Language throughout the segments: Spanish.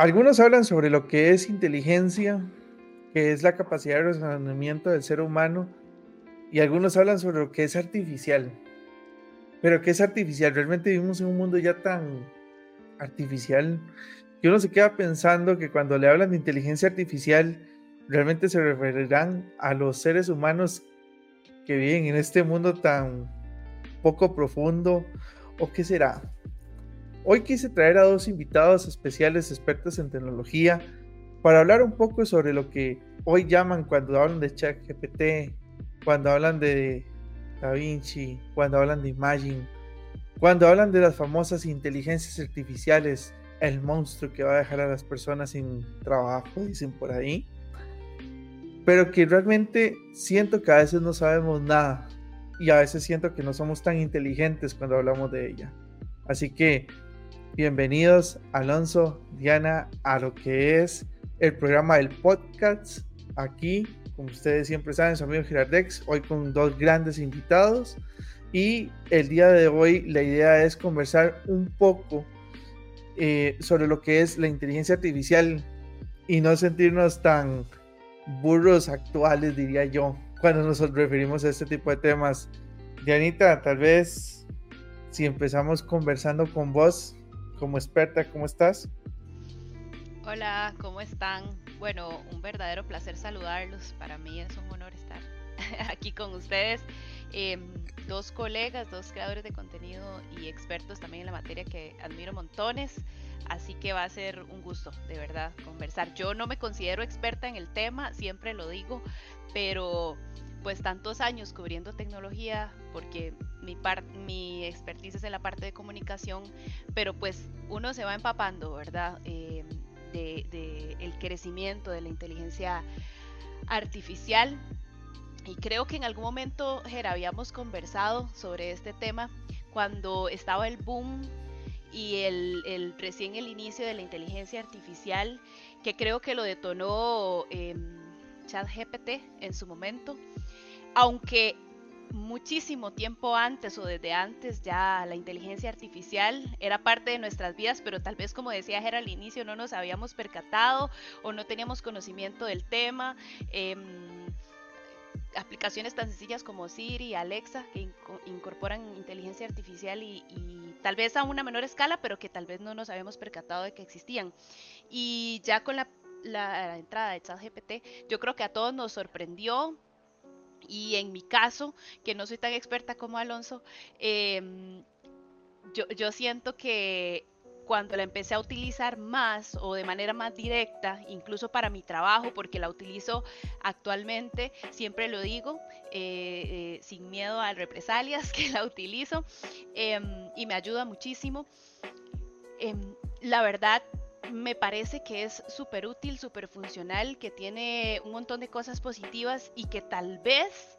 Algunos hablan sobre lo que es inteligencia, que es la capacidad de razonamiento del ser humano, y algunos hablan sobre lo que es artificial. Pero ¿qué es artificial? Realmente vivimos en un mundo ya tan artificial que uno se queda pensando que cuando le hablan de inteligencia artificial, realmente se referirán a los seres humanos que viven en este mundo tan poco profundo, o qué será. Hoy quise traer a dos invitados especiales expertos en tecnología para hablar un poco sobre lo que hoy llaman cuando hablan de ChatGPT, cuando hablan de DaVinci, cuando hablan de Imagine, cuando hablan de las famosas inteligencias artificiales, el monstruo que va a dejar a las personas sin trabajo, dicen por ahí, pero que realmente siento que a veces no sabemos nada y a veces siento que no somos tan inteligentes cuando hablamos de ella. Así que Bienvenidos, Alonso, Diana, a lo que es el programa del podcast. Aquí, como ustedes siempre saben, su amigo Girardex, hoy con dos grandes invitados. Y el día de hoy la idea es conversar un poco eh, sobre lo que es la inteligencia artificial y no sentirnos tan burros actuales, diría yo, cuando nos referimos a este tipo de temas. Dianita, tal vez si empezamos conversando con vos, como experta, ¿cómo estás? Hola, ¿cómo están? Bueno, un verdadero placer saludarlos. Para mí es un honor estar aquí con ustedes. Em, dos colegas, dos creadores de contenido y expertos también en la materia que admiro montones. Así que va a ser un gusto, de verdad, conversar. Yo no me considero experta en el tema, siempre lo digo, pero pues tantos años cubriendo tecnología, porque mi, mi expertise es en la parte de comunicación, pero pues uno se va empapando, ¿verdad? Eh, de, el crecimiento de la inteligencia artificial. Y creo que en algún momento, Ger, habíamos conversado sobre este tema cuando estaba el boom y el, recién el inicio de la inteligencia artificial, que creo que lo detonó eh, ChatGPT en su momento aunque muchísimo tiempo antes o desde antes ya la inteligencia artificial era parte de nuestras vidas, pero tal vez como decía Ger al inicio no nos habíamos percatado o no teníamos conocimiento del tema. Em, aplicaciones tan sencillas como Siri, Alexa, que incorporan inteligencia artificial y, tal vez a una menor escala, pero que tal vez no nos habíamos percatado de que existían. Y ya con la, la entrada de ChatGPT, yo creo que a todos nos sorprendió, y en mi caso, que no soy tan experta como Alonso, em, yo, siento que cuando la empecé a utilizar más o de manera más directa, incluso para mi trabajo, porque la utilizo actualmente, siempre lo digo, eh, eh, sin miedo a represalias que la utilizo em, y me ayuda muchísimo. Em, la verdad, me parece que es súper útil, súper funcional, que tiene un montón de cosas positivas y que tal vez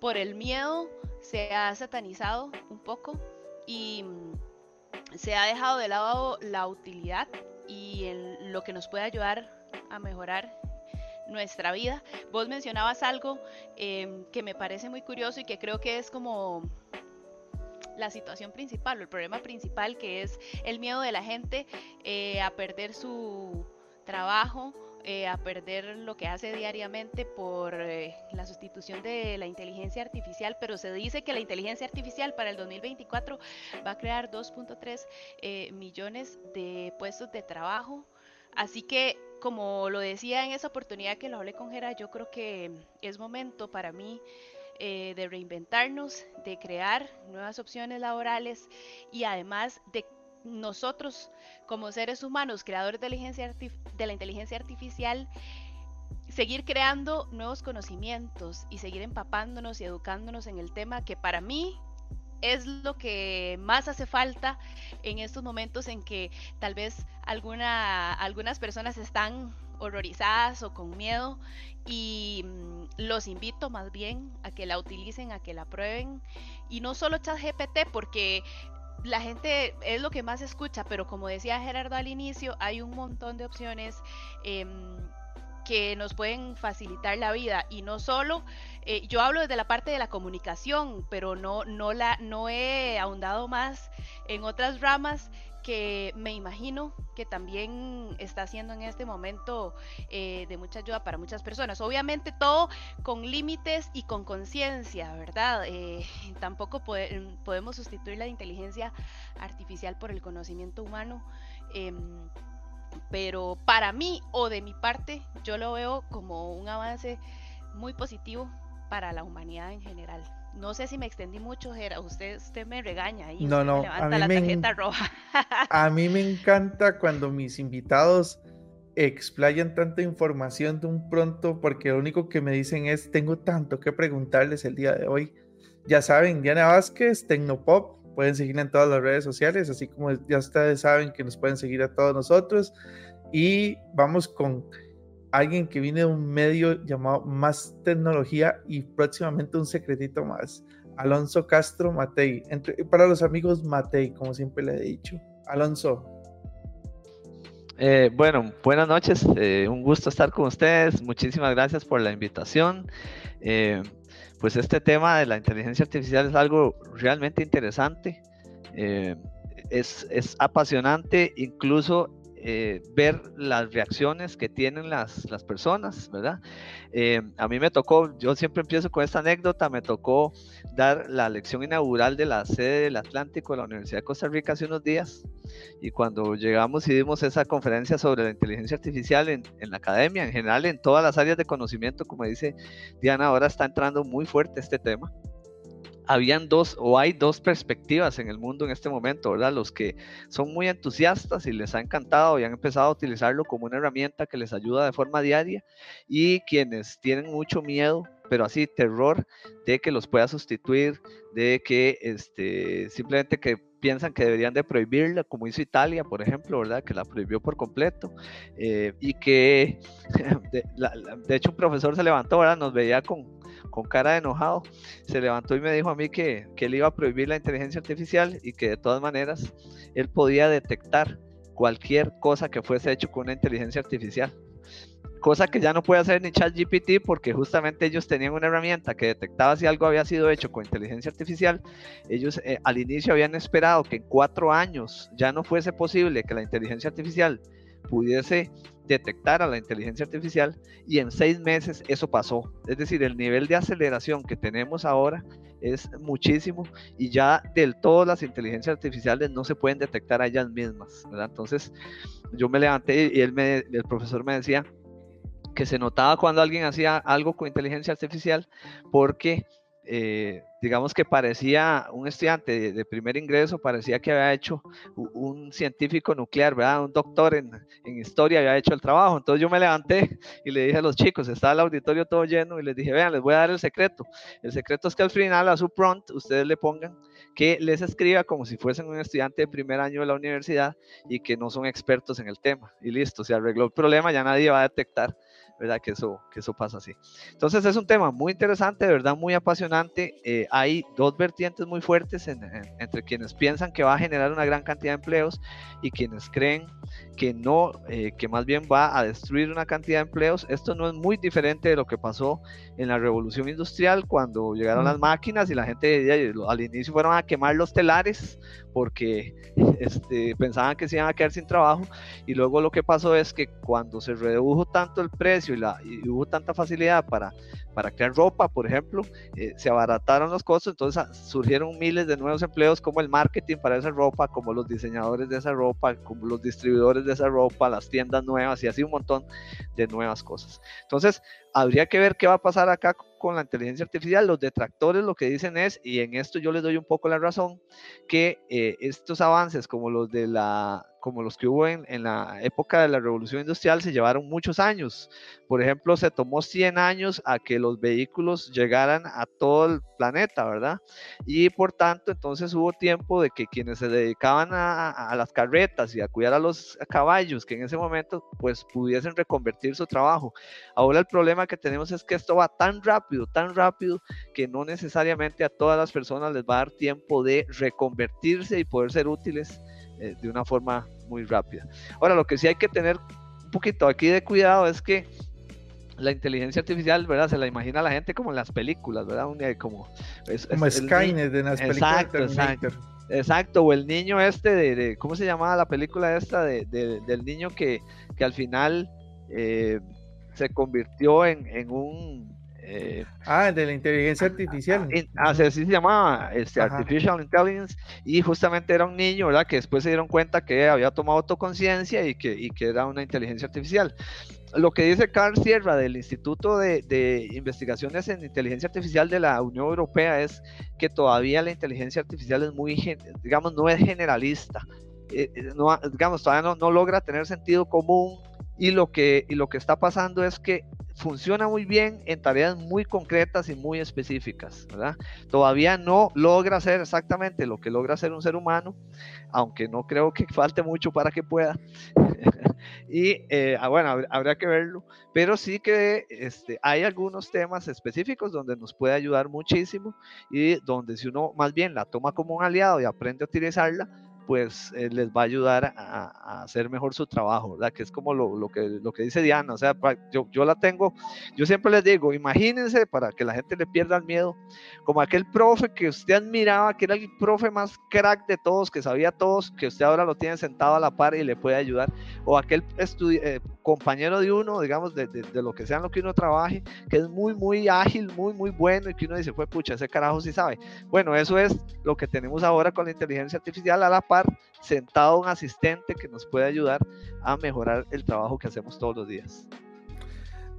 por el miedo se ha satanizado un poco y se ha dejado de lado la utilidad y en lo que nos puede ayudar a mejorar nuestra vida. Vos mencionabas algo em, que me parece muy curioso y que creo que es como la situación principal o el problema principal que es el miedo de la gente eh, a perder su trabajo, eh, a perder lo que hace diariamente por eh, la sustitución de la inteligencia artificial, pero se dice que la inteligencia artificial para el 2024 va a crear 2.3 millones de puestos de trabajo. Así que, como lo decía en esa oportunidad que lo hablé con Gera, yo creo que es momento para mí eh, de reinventarnos, de crear nuevas opciones laborales y además de nosotros como seres humanos, creadores de inteligencia, de la inteligencia artificial, seguir creando nuevos conocimientos y seguir empapándonos y educándonos en el tema que para mí es lo que más hace falta en estos momentos en que tal vez alguna, algunas personas están horrorizadas o con miedo y mm, los invito más bien a que la utilicen, a que la prueben. Y no solo ChatGPT porque la gente es lo que más escucha, pero como decía Gerardo al inicio, hay un montón de opciones. Em, que nos pueden facilitar la vida y no solo eh, yo hablo desde la parte de la comunicación, pero no, no, la, no he ahondado más en otras ramas que me imagino que también está haciendo en este momento eh, de mucha ayuda para muchas personas. Obviamente todo con límites y con conciencia, ¿verdad? Eh, tampoco podemos sustituir la inteligencia artificial por el conocimiento humano. Em, pero para mí o de mi parte yo lo veo como un avance muy positivo para la humanidad en general. No sé si me extendí mucho. Usted, usted me regaña no, no, levanta la tarjeta roja. a mí me encanta cuando mis invitados explayan tanta información de un pronto, porque lo único que me dicen es, tengo tanto que preguntarles el día de hoy. Ya saben, Diana Vázquez, Tecnopop, pueden seguirla en todas las redes sociales, así como ya ustedes saben que nos pueden seguir a todos nosotros. Y vamos con alguien que viene de un medio llamado Más Tecnología y próximamente un secretito más. Alonso Castro Matei. Entre, para los amigos Matei, como siempre le he dicho. Alonso. Eh, bueno, buenas noches. Eh, un gusto estar con ustedes. Muchísimas gracias por la invitación. Eh, pues este tema de la inteligencia artificial es algo realmente interesante. Es, es, apasionante, incluso eh, ver las reacciones que tienen las, las personas, ¿verdad? Eh, a mí me tocó, yo siempre empiezo con esta anécdota, me tocó dar la lección inaugural de la sede del Atlántico de la Universidad de Costa Rica hace unos días y cuando llegamos y dimos esa conferencia sobre la inteligencia artificial en, en la academia, en general en todas las áreas de conocimiento, como dice Diana, ahora está entrando muy fuerte este tema habían dos o hay dos perspectivas en el mundo en este momento, ¿verdad? Los que son muy entusiastas y les ha encantado y han empezado a utilizarlo como una herramienta que les ayuda de forma diaria y quienes tienen mucho miedo, pero así terror de que los pueda sustituir, de que este, simplemente que piensan que deberían de prohibirla, como hizo Italia, por ejemplo, ¿verdad? Que la prohibió por completo eh, y que, de, de, hecho, un profesor se levantó, ¿verdad? Nos veía con, con cara de enojado, se levantó y me dijo a mí que, que él iba a prohibir la inteligencia artificial y que de todas maneras él podía detectar cualquier cosa que fuese hecho con una inteligencia artificial. Cosa que ya no puede hacer ni ChatGPT porque justamente ellos tenían una herramienta que detectaba si algo había sido hecho con inteligencia artificial. Ellos eh, al inicio habían esperado que en cuatro años ya no fuese posible que la inteligencia artificial pudiese detectar a la inteligencia artificial y en seis meses eso pasó. Es decir, el nivel de aceleración que tenemos ahora es muchísimo y ya del todo las inteligencias artificiales no se pueden detectar a ellas mismas. Entonces yo me levanté y él me, el profesor me decía que se notaba cuando alguien hacía algo con inteligencia artificial porque eh, digamos que parecía un estudiante de, primer ingreso, parecía que había hecho un científico nuclear, ¿verdad? Un doctor en, en, historia había hecho el trabajo. Entonces yo me levanté y le dije a los chicos, estaba el auditorio todo lleno y les dije, vean, les voy a dar el secreto. El secreto es que al final a su prompt ustedes le pongan que les escriba como si fuesen un estudiante de primer año de la universidad y que no son expertos en el tema. Y listo, se arregló el problema, ya nadie va a detectar ¿verdad? Que eso, que eso pasa así. Entonces es un tema muy interesante, de verdad muy apasionante. Eh, hay dos vertientes muy fuertes entre quienes piensan que va a generar una gran cantidad de empleos y quienes creen que no, eh, que más bien va a destruir una cantidad de empleos. Esto no es muy diferente de lo que pasó en la revolución industrial cuando llegaron las máquinas y la gente al inicio fueron a quemar los telares porque este, pensaban que se iban a quedar sin trabajo y luego lo que pasó es que cuando se redujo tanto el precio y, hubo tanta facilidad para, para crear ropa, por ejemplo, eh, se abarataron los costos, entonces ah, surgieron miles de nuevos empleos como el marketing para esa ropa, como los diseñadores de esa ropa, como los distribuidores de esa ropa, las tiendas nuevas y así un montón de nuevas cosas. Entonces, habría que ver qué va a pasar acá con la inteligencia artificial. Los detractores lo que dicen es, y en esto yo les doy un poco la razón, que eh, estos avances como los de la como los que hubo en, en, la época de la revolución industrial se llevaron muchos años. Por ejemplo, se tomó 100 años a que los vehículos llegaran a todo el planeta, ¿verdad? Y por tanto, entonces hubo tiempo de que quienes se dedicaban a, a las carretas y a cuidar a los caballos, que en ese momento pues pudiesen reconvertir su trabajo. Ahora el problema que tenemos es que esto va tan rápido, tan rápido, que no necesariamente a todas las personas les va a dar tiempo de reconvertirse y poder ser útiles eh, de una forma muy rápida. Ahora, lo que sí hay que tener un poquito aquí de cuidado es que la inteligencia artificial, ¿verdad? Se la imagina la gente como en las películas, ¿verdad? como como Skynet en las películas exacto, exacto, exacto, o el niño este de, ¿cómo se llamaba la película esta de, del niño que, que al final eh, se convirtió en, en un eh, ah, de la inteligencia artificial. Ah, así se llamaba, este, Artificial Intelligence, y justamente era un niño, ¿verdad? Que después se dieron cuenta que había tomado autoconciencia y que, y que era una inteligencia artificial. Lo que dice Carl Sierra del Instituto de, de, Investigaciones en Inteligencia Artificial de la Unión Europea es que todavía la inteligencia artificial es muy, digamos, no es generalista. Eh, eh, no, digamos, todavía no, no logra tener sentido común y lo que, y lo que está pasando es que funciona muy bien en tareas muy concretas y muy específicas, ¿verdad? Todavía no logra hacer exactamente lo que logra hacer un ser humano, aunque no creo que falte mucho para que pueda. y eh, ah, bueno, habría que verlo, pero sí que este, hay algunos temas específicos donde nos puede ayudar muchísimo y donde si uno más bien la toma como un aliado y aprende a utilizarla, pues eh, les va a ayudar a, hacer mejor su trabajo, ¿verdad? Que es como lo, lo, que, lo que dice Diana, o sea, yo, yo la tengo, yo siempre les digo, imagínense para que la gente le pierda el miedo, como aquel profe que usted admiraba, que era el profe más crack de todos, que sabía todos, que usted ahora lo tiene sentado a la par y le puede ayudar, o aquel eh, compañero de uno, digamos, de, de, lo que sea en lo que uno trabaje, que es muy, muy ágil, muy, muy bueno y que uno dice, fue pucha, ese carajo sí sabe. Bueno, eso es lo que tenemos ahora con la inteligencia artificial a la par sentado un asistente que nos puede ayudar a mejorar el trabajo que hacemos todos los días.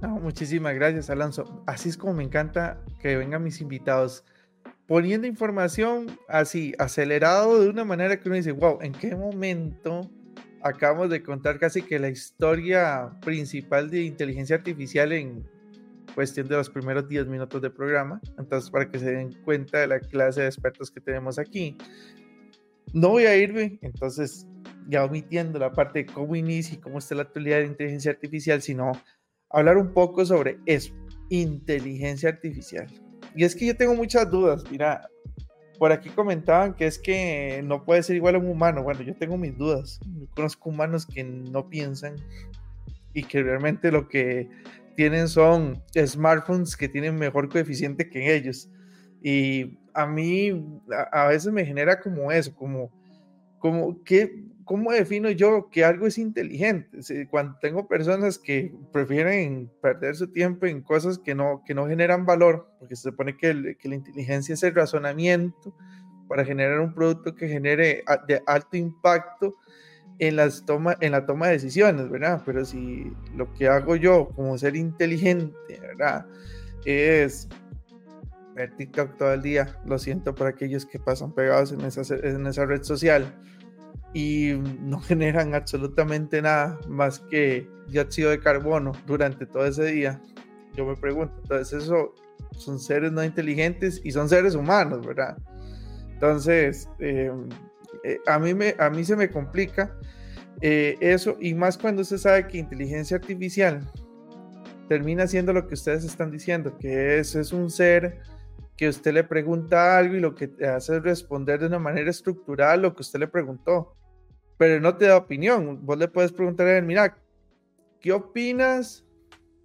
muchísimas gracias, Alonso. Así es como me encanta que vengan mis invitados poniendo información así, acelerado de una manera que uno dice, wow, ¿en qué momento acabamos de contar casi que la historia principal de inteligencia artificial en cuestión de los primeros 10 minutos de programa? Entonces, para que se den cuenta de la clase de expertos que tenemos aquí. No voy a irme, entonces, ya omitiendo la parte de cómo inicia y cómo está la actualidad de inteligencia artificial, sino hablar un poco sobre eso, inteligencia artificial. Y es que yo tengo muchas dudas, mira, por aquí comentaban que es que no puede ser igual a un humano. Bueno, yo tengo mis dudas. Yo conozco humanos que no piensan y que realmente lo que tienen son smartphones que tienen mejor coeficiente que ellos. Y a mí a, veces me genera como eso, como, como que, ¿cómo defino yo que algo es inteligente? Cuando tengo personas que prefieren perder su tiempo en cosas que no, que no generan valor, porque se supone que, que la inteligencia es el razonamiento para generar un producto que genere de alto impacto en, las toma, en la toma de decisiones, ¿verdad? Pero si lo que hago yo como ser inteligente, ¿verdad? Es ver TikTok todo el día. Lo siento por aquellos que pasan pegados en esa, en esa red social y no generan absolutamente nada más que dióxido de carbono durante todo ese día. Yo me pregunto, entonces eso son seres no inteligentes y son seres humanos, ¿verdad? Entonces, em, eh, a, mí me, a mí se me complica eh, eso y más cuando se sabe que inteligencia artificial termina siendo lo que ustedes están diciendo, que es, es un ser que usted le pregunta algo y lo que te hace es responder de una manera estructural lo que usted le preguntó, pero no te da opinión. Vos le puedes preguntar a él, mira, ¿qué opinas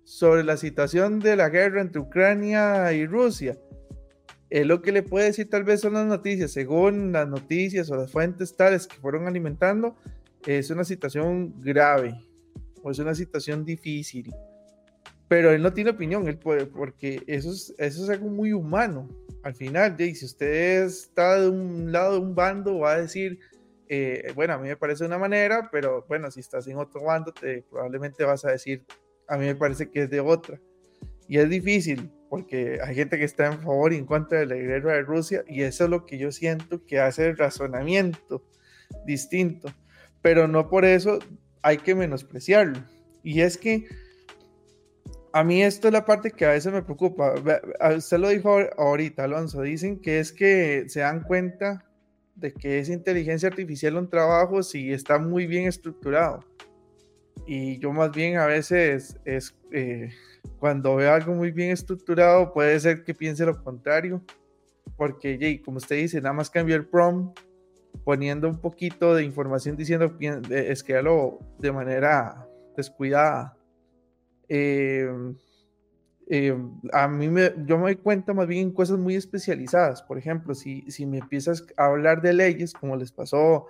sobre la situación de la guerra entre Ucrania y Rusia? Él lo que le puede decir tal vez son las noticias, según las noticias o las fuentes tales que fueron alimentando, es una situación grave o es una situación difícil pero él no tiene opinión, él puede, porque eso es, eso es algo muy humano. Al final, si usted está de un lado de un bando, va a decir, eh, bueno, a mí me parece una manera, pero bueno, si estás en otro bando, te, probablemente vas a decir, a mí me parece que es de otra. Y es difícil, porque hay gente que está en favor y en contra de la guerra de Rusia, y eso es lo que yo siento que hace el razonamiento distinto. Pero no por eso hay que menospreciarlo. Y es que a mí esto es la parte que a veces me preocupa. Usted lo dijo ahorita, Alonso. Dicen que es que se dan cuenta de que es inteligencia artificial un trabajo si está muy bien estructurado. Y yo más bien a veces es eh, cuando veo algo muy bien estructurado puede ser que piense lo contrario. Porque, como usted dice, nada más cambió el prompt poniendo un poquito de información diciendo es que de manera descuidada Em, eh, a mí me, yo me doy cuenta más bien en cosas muy especializadas. Por ejemplo, si, si me empiezas a hablar de leyes, como les pasó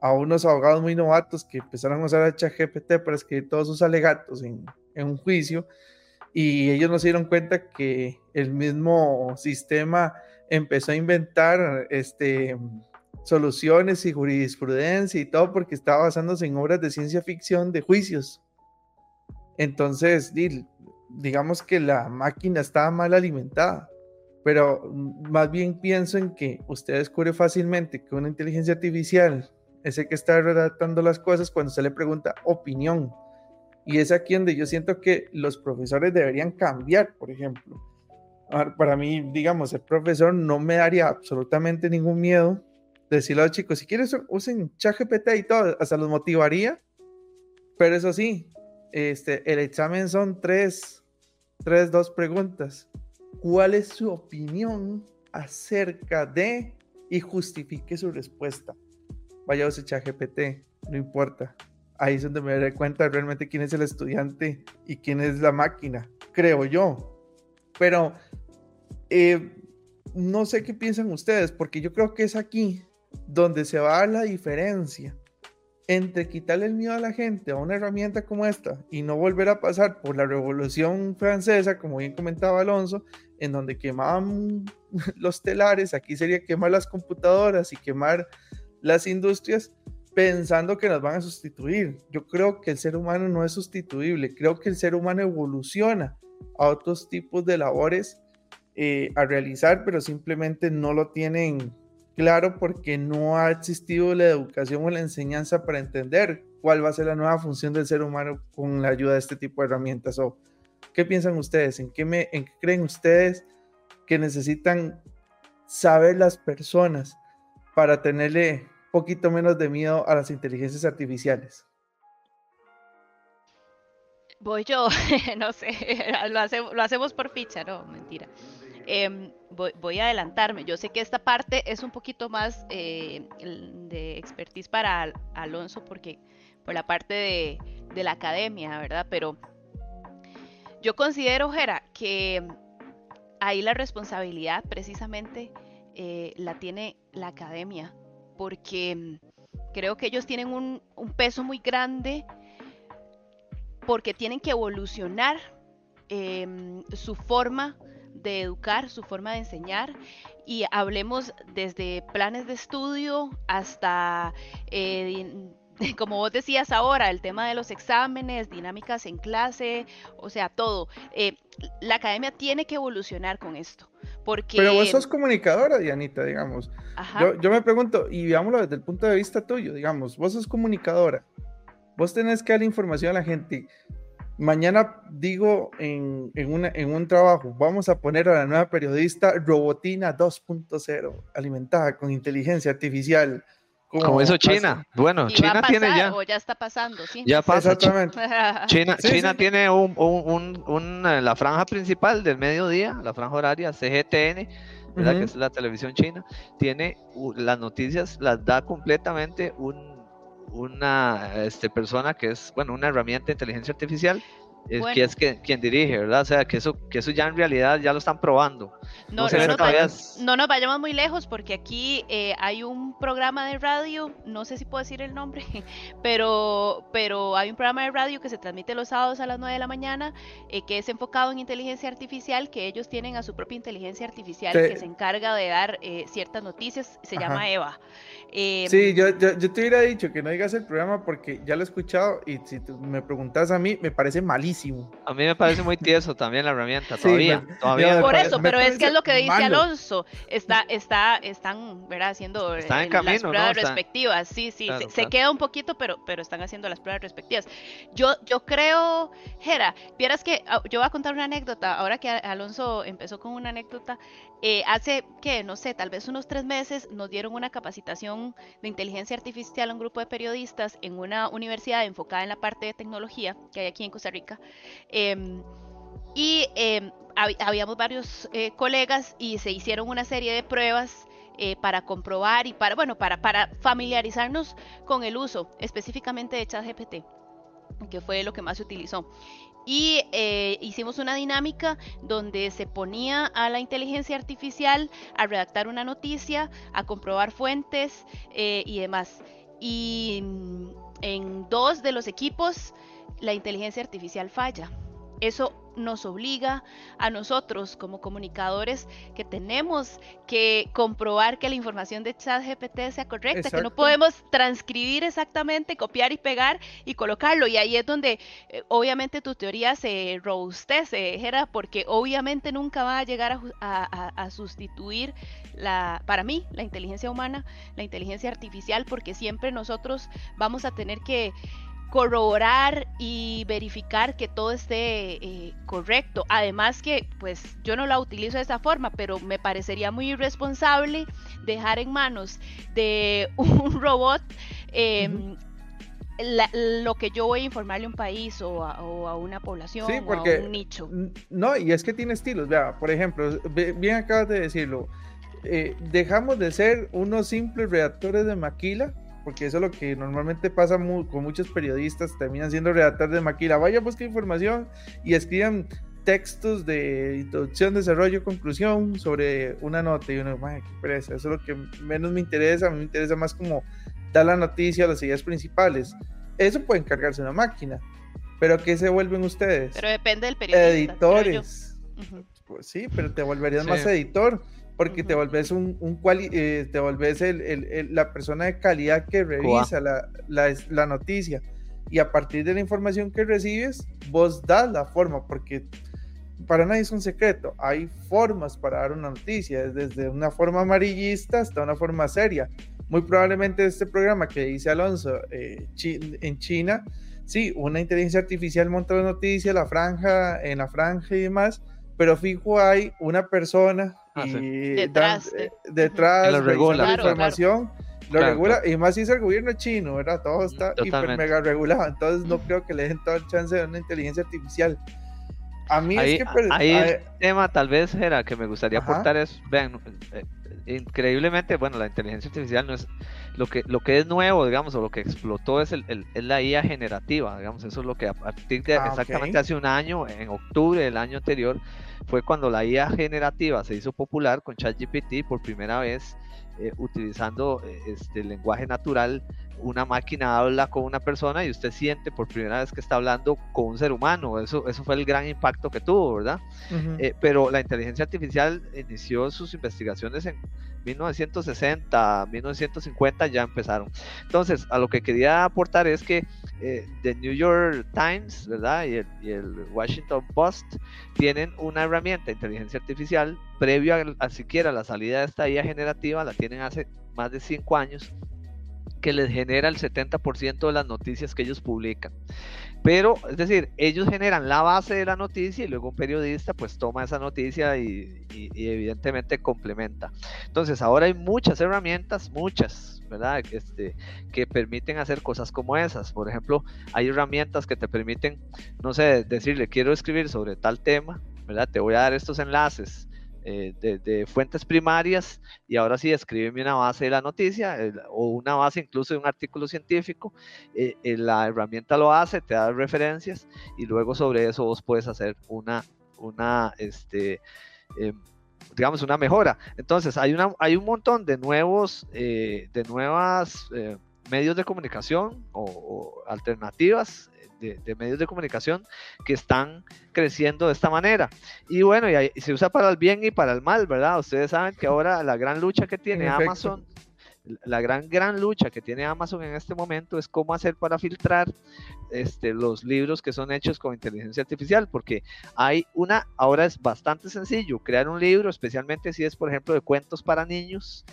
a unos abogados muy novatos que empezaron a usar ChatGPT para escribir todos sus alegatos en, en un juicio, y ellos no se dieron cuenta que el mismo sistema empezó a inventar este, soluciones y jurisprudencia y todo porque estaba basándose en obras de ciencia ficción de juicios. Entonces, digamos que la máquina estaba mal alimentada, pero más bien pienso en que usted descubre fácilmente que una inteligencia artificial es el que está redactando las cosas cuando se le pregunta opinión. Y es aquí donde yo siento que los profesores deberían cambiar, por ejemplo. Para mí, digamos, el profesor no me daría absolutamente ningún miedo decirle a los chicos, si quieres usen ChatGPT y todo, hasta los motivaría. Pero eso sí, este, el examen son tres, tres, dos preguntas. ¿Cuál es su opinión acerca de y justifique su respuesta? Vaya a usar ChatGPT, no importa. Ahí es donde me daré cuenta realmente quién es el estudiante y quién es la máquina, creo yo. Pero eh, no sé qué piensan ustedes, porque yo creo que es aquí donde se va a dar la diferencia entre quitarle el miedo a la gente a una herramienta como esta y no volver a pasar por la revolución francesa, como bien comentaba Alonso, en donde quemaban los telares, aquí sería quemar las computadoras y quemar las industrias pensando que nos van a sustituir. Yo creo que el ser humano no es sustituible, creo que el ser humano evoluciona a otros tipos de labores eh, a realizar, pero simplemente no lo tienen claro porque no ha existido la educación o la enseñanza para entender cuál va a ser la nueva función del ser humano con la ayuda de este tipo de herramientas. O, ¿Qué piensan ustedes? ¿En qué, me, ¿En qué creen ustedes que necesitan saber las personas para tenerle poquito menos de miedo a las inteligencias artificiales? Voy yo, no sé, lo, lo hacemos por ficha, no, mentira. Em, voy, a adelantarme. Yo sé que esta parte es un poquito más eh, de expertise para Alonso, porque por la parte de, la academia, ¿verdad? Pero yo considero, Jera, que ahí la responsabilidad precisamente eh, la tiene la academia, porque creo que ellos tienen un, un peso muy grande porque tienen que evolucionar em, su forma de educar, su forma de enseñar y hablemos desde planes de estudio hasta, eh, como vos decías ahora, el tema de los exámenes, dinámicas en clase, o sea, todo. Eh, la academia tiene que evolucionar con esto. Porque... Pero vos sos comunicadora, Dianita, digamos. Yo, yo me pregunto, y veámoslo desde el punto de vista tuyo, digamos, vos sos comunicadora, vos tenés que dar información a la gente mañana digo en, en, un trabajo, vamos a poner a la nueva periodista Robotina 2.0, alimentada con inteligencia artificial. Como, eso China. Bueno, China tiene ya. O ya está pasando, sí. Ya pasa. Exactamente. China, China tiene un, un, la franja principal del mediodía, la franja horaria CGTN, ¿verdad? que es la televisión china. Tiene las noticias, las da completamente un una este, persona que es, bueno, una herramienta de inteligencia artificial que es que, quien dirige, ¿verdad? O sea, que eso, que eso ya en realidad ya lo están probando. No, no, nos, vayamos muy lejos porque aquí eh, hay un programa de radio, no sé si puedo decir el nombre, pero, pero hay un programa de radio que se transmite los sábados a las 9 de la mañana, eh, que es enfocado en inteligencia artificial, que ellos tienen a su propia inteligencia artificial que se encarga de dar eh, ciertas noticias, se llama Eva. sí, yo, yo, yo, te hubiera dicho que no digas el programa porque ya lo he escuchado y si me preguntas a mí, me parece malísimo a mí me parece muy tieso también la herramienta, todavía. todavía por eso, pero es que es lo que dice Alonso. Está, está, están, ¿verdad? Haciendo en eh, las pruebas respectivas. Sí, sí, se, queda un poquito, pero, pero están haciendo las pruebas respectivas. Yo, yo creo, Jera, vieras que ah, yo voy a contar una anécdota. Ahora que Alonso empezó con una anécdota, eh, hace que, no sé, tal vez unos tres meses nos dieron una capacitación de inteligencia artificial a un grupo de periodistas en una universidad enfocada en la parte de tecnología que hay aquí en Costa Rica. Em, y em, habíamos varios eh, colegas y se hicieron una serie de pruebas eh, para comprobar y para, bueno, para familiarizarnos con el uso específicamente de ChatGPT, que fue lo que más se utilizó. Y eh, hicimos una dinámica donde se ponía a la inteligencia artificial a redactar una noticia, a comprobar fuentes eh, y demás. Y mm, en dos de los equipos la inteligencia artificial falla. Eso nos obliga a nosotros como comunicadores que tenemos que comprobar que la información de ChatGPT sea correcta, que no podemos transcribir exactamente, copiar y pegar y colocarlo. Y ahí es donde eh, obviamente tu teoría se robustece, Gera, porque obviamente nunca va a llegar a sustituir la, para mí, la inteligencia humana, la inteligencia artificial, porque siempre nosotros vamos a tener que corroborar y verificar que todo esté eh, correcto. Además que, pues yo no la utilizo de esa forma, pero me parecería muy irresponsable dejar en manos de un robot em, lo que yo voy a informarle a un país o a, una población o a un nicho. No, y es que tiene estilos. Vea, por ejemplo, bien acabas de decirlo. Eh, dejamos de ser unos simples redactores de maquila porque eso es lo que normalmente pasa con muchos periodistas, terminan siendo redactores de maquila. Vaya, busca información y escriban textos de introducción, desarrollo, conclusión sobre una nota. Y uno, qué pereza, eso es lo que menos me interesa. A mí me interesa más como dar la noticia, las ideas principales. Eso puede encargarse una máquina. Pero ¿qué se vuelven ustedes? Pero depende del periodista. Editores. Pues sí, pero te volverías más editor porque te volvés un, un eh, te volvés el, la persona de calidad que revisa la, la, noticia. Y a partir de la información que recibes vos das la forma porque para nadie es un secreto hay formas para dar una noticia desde una forma amarillista hasta una forma seria. Muy probablemente este programa que dice Alonso eh, en China sí una inteligencia artificial monta la noticia la franja en la franja y demás pero fijo hay una persona ah, y detrás, de, detrás lo regula. la información, lo regula, y más si es el gobierno chino, ¿verdad? Todo está hiper mega regulado, entonces no creo que le den todo el chance de una inteligencia artificial. A mí ahí, es que... Ahí el tema tal vez era que me gustaría aportar es, vean, eh, increíblemente, bueno, la inteligencia artificial no es lo que, lo que es nuevo, digamos, o lo que explotó es, el, es la IA generativa, digamos, eso es lo que a partir de ah, exactamente hace un año, en octubre del año anterior, fue cuando la IA generativa se hizo popular con ChatGPT por primera vez, eh, utilizando eh, este lenguaje natural una máquina habla con una persona y usted siente por primera vez que está hablando con un ser humano. Eso, eso fue el gran impacto que tuvo, ¿verdad? Eh, pero la inteligencia artificial inició sus investigaciones en 1960, 1950 ya empezaron. Entonces, a lo que quería aportar es que eh, The New York Times, ¿verdad? Y el, y el, Washington Post tienen una herramienta de inteligencia artificial previo a, a siquiera la salida de esta IA generativa, la tienen hace más de cinco años que les genera el 70% de las noticias que ellos publican. Pero, es decir, ellos generan la base de la noticia y luego un periodista pues toma esa noticia y, evidentemente complementa. Entonces, ahora hay muchas herramientas, muchas, ¿verdad? Este, que permiten hacer cosas como esas. Por ejemplo, hay herramientas que te permiten, no sé, decirle, quiero escribir sobre tal tema, ¿verdad? Te voy a dar estos enlaces eh, de, fuentes primarias y ahora sí escríbeme una base de la noticia o una base incluso de un artículo científico. Eh, eh, la herramienta lo hace, te da referencias y luego sobre eso vos puedes hacer una, una este, digamos, una mejora. Entonces, hay, una, hay un montón de nuevos, de nuevas medios de comunicación o alternativas de, medios de comunicación que están creciendo de esta manera. Y bueno, y, se usa para el bien y para el mal, ¿verdad? Ustedes saben que ahora la gran lucha que tiene Amazon, la gran, gran lucha que tiene Amazon en este momento es cómo hacer para filtrar este, los libros que son hechos con inteligencia artificial, porque hay una, ahora es bastante sencillo crear un libro, especialmente si es, por ejemplo, de cuentos para niños,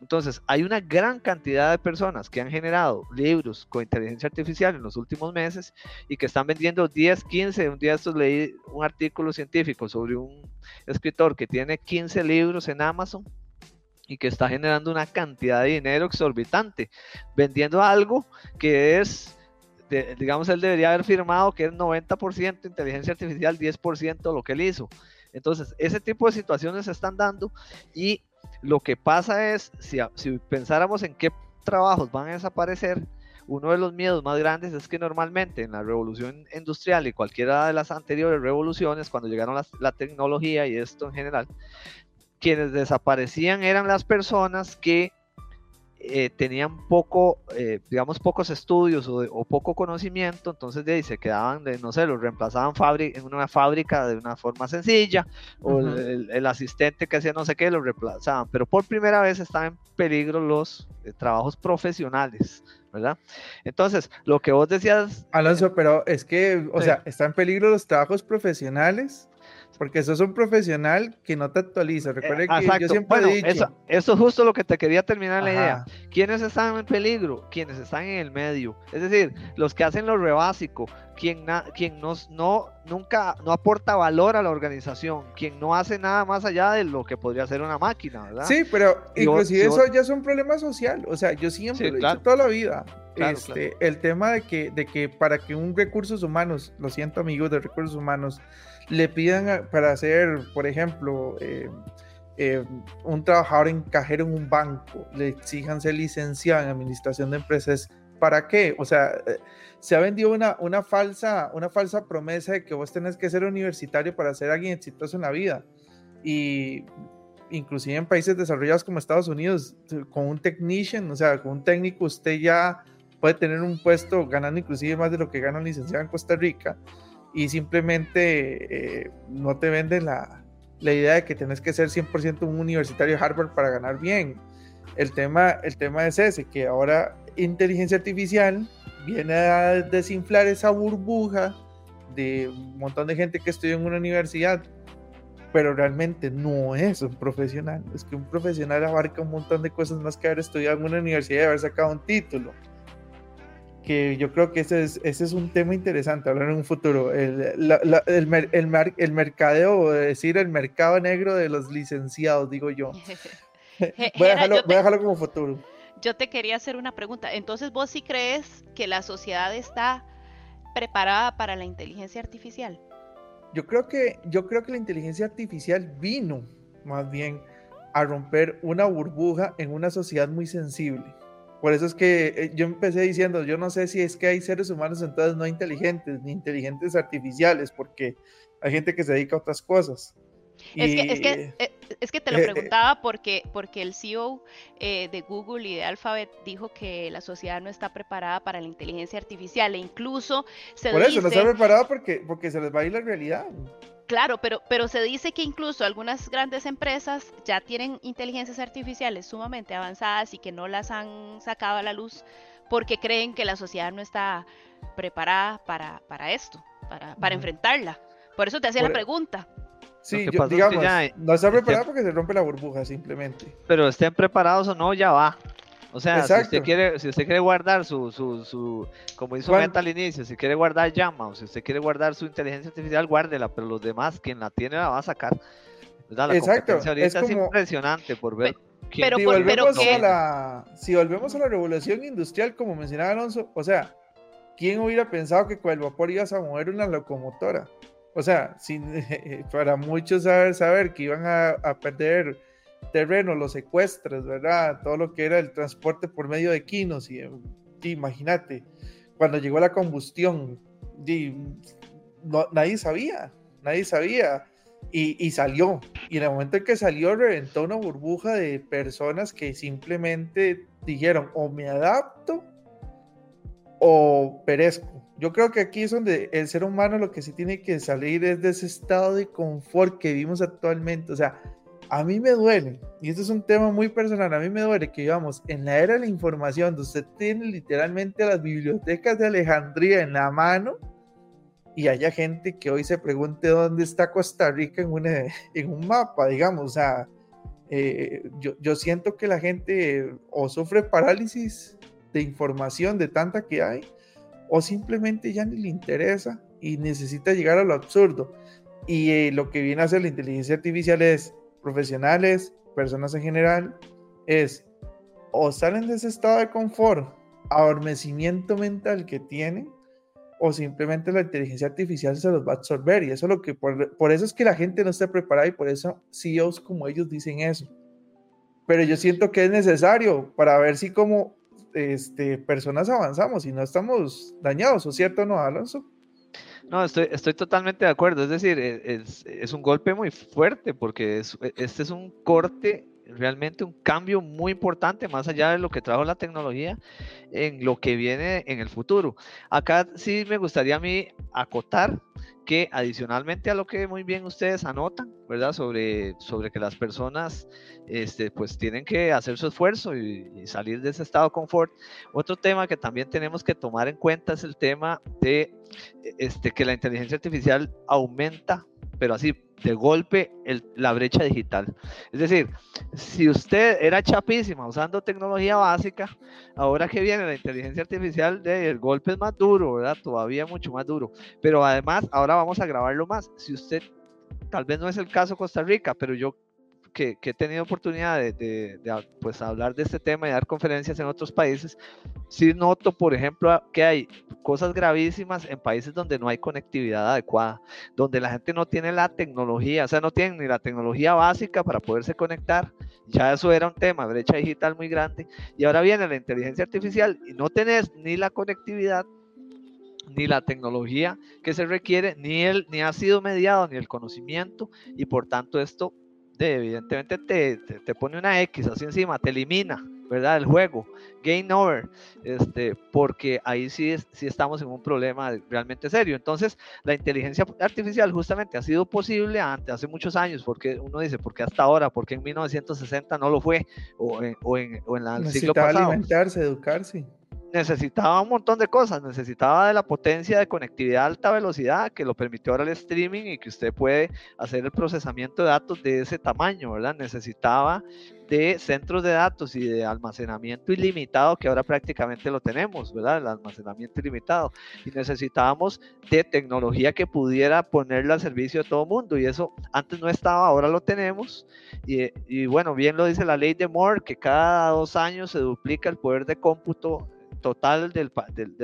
entonces, hay una gran cantidad de personas que han generado libros con inteligencia artificial en los últimos meses y que están vendiendo 10, 15. Un día estos leí un artículo científico sobre un escritor que tiene 15 libros en Amazon y que está generando una cantidad de dinero exorbitante vendiendo algo que es digamos, él debería haber firmado que es 90% inteligencia artificial, 10% lo que él hizo. Entonces, ese tipo de situaciones se están dando y lo que pasa es, si, si pensáramos en qué trabajos van a desaparecer, uno de los miedos más grandes es que normalmente en la revolución industrial y cualquiera de las anteriores revoluciones, cuando llegaron la tecnología y esto en general, quienes desaparecían eran las personas que eh, tenían poco, eh, digamos, pocos estudios o, poco conocimiento, entonces de ahí se quedaban, de, no sé, los reemplazaban en una fábrica de una forma sencilla, o el, asistente que hacía no sé qué, lo reemplazaban, pero por primera vez estaban en peligro los eh, trabajos profesionales, ¿verdad? Entonces, lo que vos decías... Alonso, pero es que, o sea, están en peligro los trabajos profesionales porque sos un profesional que no te actualiza. Recuerda eh, que yo siempre he dicho. Eso, eso, es justo lo que te quería terminar la idea. ¿Quiénes están en peligro? Quienes están en el medio. Es decir, los que hacen lo rebásico, quien, quien nos, no, nunca no aporta valor a la organización, quien no hace nada más allá de lo que podría ser una máquina, ¿verdad? Sí, pero inclusive eso ya es un problema social. O sea, yo siempre lo he dicho toda la vida. este, El tema de que, de que para que un recursos humanos, lo siento amigos de recursos humanos, le pidan para hacer, por ejemplo, eh, eh, un trabajador en cajero en un banco, le exijan ser licenciado en administración de empresas, ¿para qué? O sea, eh, se ha vendido una, una, falsa, una falsa promesa de que vos tenés que ser universitario para ser alguien exitoso en la vida. Y inclusive en países desarrollados como Estados Unidos, con un technician, o sea, con un técnico, usted ya puede tener un puesto ganando inclusive más de lo que gana un licenciado en Costa Rica y simplemente eh, no te venden la, la, idea de que tenés que ser 100% un universitario de Harvard para ganar bien. El tema, el tema es ese, que ahora inteligencia artificial viene a desinflar esa burbuja de un montón de gente que estudia en una universidad, pero realmente no es un profesional. Es que un profesional abarca un montón de cosas más que haber estudiado en una universidad y haber sacado un título que yo creo que ese es, ese es un tema interesante hablar en un futuro. El, el, el, el mercadeo, o decir el mercado negro de los licenciados, digo yo. voy, a dejarlo, voy a dejarlo como futuro. Yo te quería hacer una pregunta. Entonces, ¿vos sí crees que la sociedad está preparada para la inteligencia artificial? Yo creo que, yo creo que la inteligencia artificial vino más bien a romper una burbuja en una sociedad muy sensible por eso es que eh, yo empecé diciendo, yo no sé si es que hay seres humanos entonces no inteligentes, ni inteligentes artificiales, porque hay gente que se dedica a otras cosas. Es, que, es, que, eh, es que te lo eh, preguntaba porque, porque el CEO de Google y de Alphabet dijo que la sociedad no está preparada para la inteligencia artificial e incluso se Por eso no está preparada porque, porque se les va a ir la realidad. Claro, pero, pero se dice que incluso algunas grandes empresas ya tienen inteligencias artificiales sumamente avanzadas y que no las han sacado a la luz porque creen que la sociedad no está preparada para, para esto, para, para enfrentarla. Por eso te hacía la e pregunta. Sí, digamos, no está preparada porque se rompe la burbuja simplemente. Pero estén preparados o no, ya va. O sea, si usted quiere, si usted quiere guardar su, su, su como hizo Meta al inicio, si quiere guardar llama o si usted quiere guardar su inteligencia artificial, guárdela, pero los demás, quien la tiene, la va a sacar. La Exacto. es, impresionante por ver. Pero, si, volvemos a la, si volvemos a la revolución industrial, como mencionaba Alonso, o sea, ¿quién hubiera pensado que con el vapor ibas a mover una locomotora? O sea, sin, para muchos saber, saber que iban a, a perder terreno, los secuestros, ¿verdad? Todo lo que era el transporte por medio de quinos. Y, imagínate, cuando llegó la combustión, nadie sabía, nadie sabía. Y, salió. Y en el momento en que salió, reventó una burbuja de personas que simplemente dijeron, o me adapto o perezco. Yo creo que aquí es donde el ser humano lo que sí tiene que salir es de ese estado de confort que vivimos actualmente. O sea, a mí me duele, y esto es un tema muy personal, a mí me duele que vivamos en la era de la información, donde usted tiene literalmente las bibliotecas de Alejandría en la mano, y haya gente que hoy se pregunte dónde está Costa Rica en, en un mapa, digamos, o sea, eh, yo, yo siento que la gente o sufre parálisis de información de tanta que hay, o simplemente ya ni le interesa y necesita llegar a lo absurdo. Y eh, lo que viene a hacer la inteligencia artificial es profesionales, personas en general, es o salen de ese estado de confort, adormecimiento mental que tienen, o simplemente la inteligencia artificial se los va a absorber. Y eso es lo que, por, eso es que la gente no está preparada y por eso CEOs como ellos dicen eso. Pero yo siento que es necesario para ver si como este, personas avanzamos y no estamos dañados, ¿o cierto no, Alonso? No, estoy, estoy totalmente de acuerdo. Es decir, e, es, es un golpe muy fuerte porque es, e, este es un corte realmente un cambio muy importante, más allá de lo que trajo la tecnología, en lo que viene en el futuro. Acá sí me gustaría a mí acotar que adicionalmente a lo que muy bien ustedes anotan, ¿verdad? Sobre, sobre que las personas este, pues tienen que hacer su esfuerzo y, salir de ese estado de confort. Otro tema que también tenemos que tomar en cuenta es el tema de este, que la inteligencia artificial aumenta, pero así de golpe el, la brecha digital. Es decir, si usted era chapísima usando tecnología básica, ahora que viene la inteligencia artificial, el golpe es más duro, ¿verdad? Todavía mucho más duro. Pero además, ahora vamos a grabarlo más. Si usted, tal vez no es el caso Costa Rica, pero yo que, que, he tenido oportunidad de, de, de, pues, hablar de este tema y dar conferencias en otros países, sí noto, por ejemplo, que hay cosas gravísimas en países donde no hay conectividad adecuada, donde la gente no tiene la tecnología, o sea, no tienen ni la tecnología básica para poderse conectar. Ya eso era un tema, brecha digital muy grande. Y ahora viene la inteligencia artificial y no tenés ni la conectividad ni la tecnología que se requiere, ni, el, ni ha sido mediado, ni el conocimiento, y por tanto esto evidentemente te, te, te, pone una X así encima, te elimina, ¿verdad? El juego, game over, este, porque ahí sí, es, sí estamos en un problema realmente serio. Entonces, la inteligencia artificial justamente ha sido posible antes, hace muchos años, porque uno dice, ¿por qué hasta ahora? ¿Por qué en 1960 no lo fue? O en, o en, o en la, el siglo pasado. alimentarse, educarse necesitaba un montón de cosas, necesitaba de la potencia de conectividad a alta velocidad que lo permitió ahora el streaming y que usted puede hacer el procesamiento de datos de ese tamaño, ¿verdad? Necesitaba de centros de datos y de almacenamiento ilimitado que ahora prácticamente lo tenemos, ¿verdad? El almacenamiento ilimitado. Y necesitábamos de tecnología que pudiera ponerla al servicio de todo el mundo y eso antes no estaba, ahora lo tenemos. Y, y bueno, bien lo dice la ley de Moore, que cada dos años se duplica el poder de cómputo total del,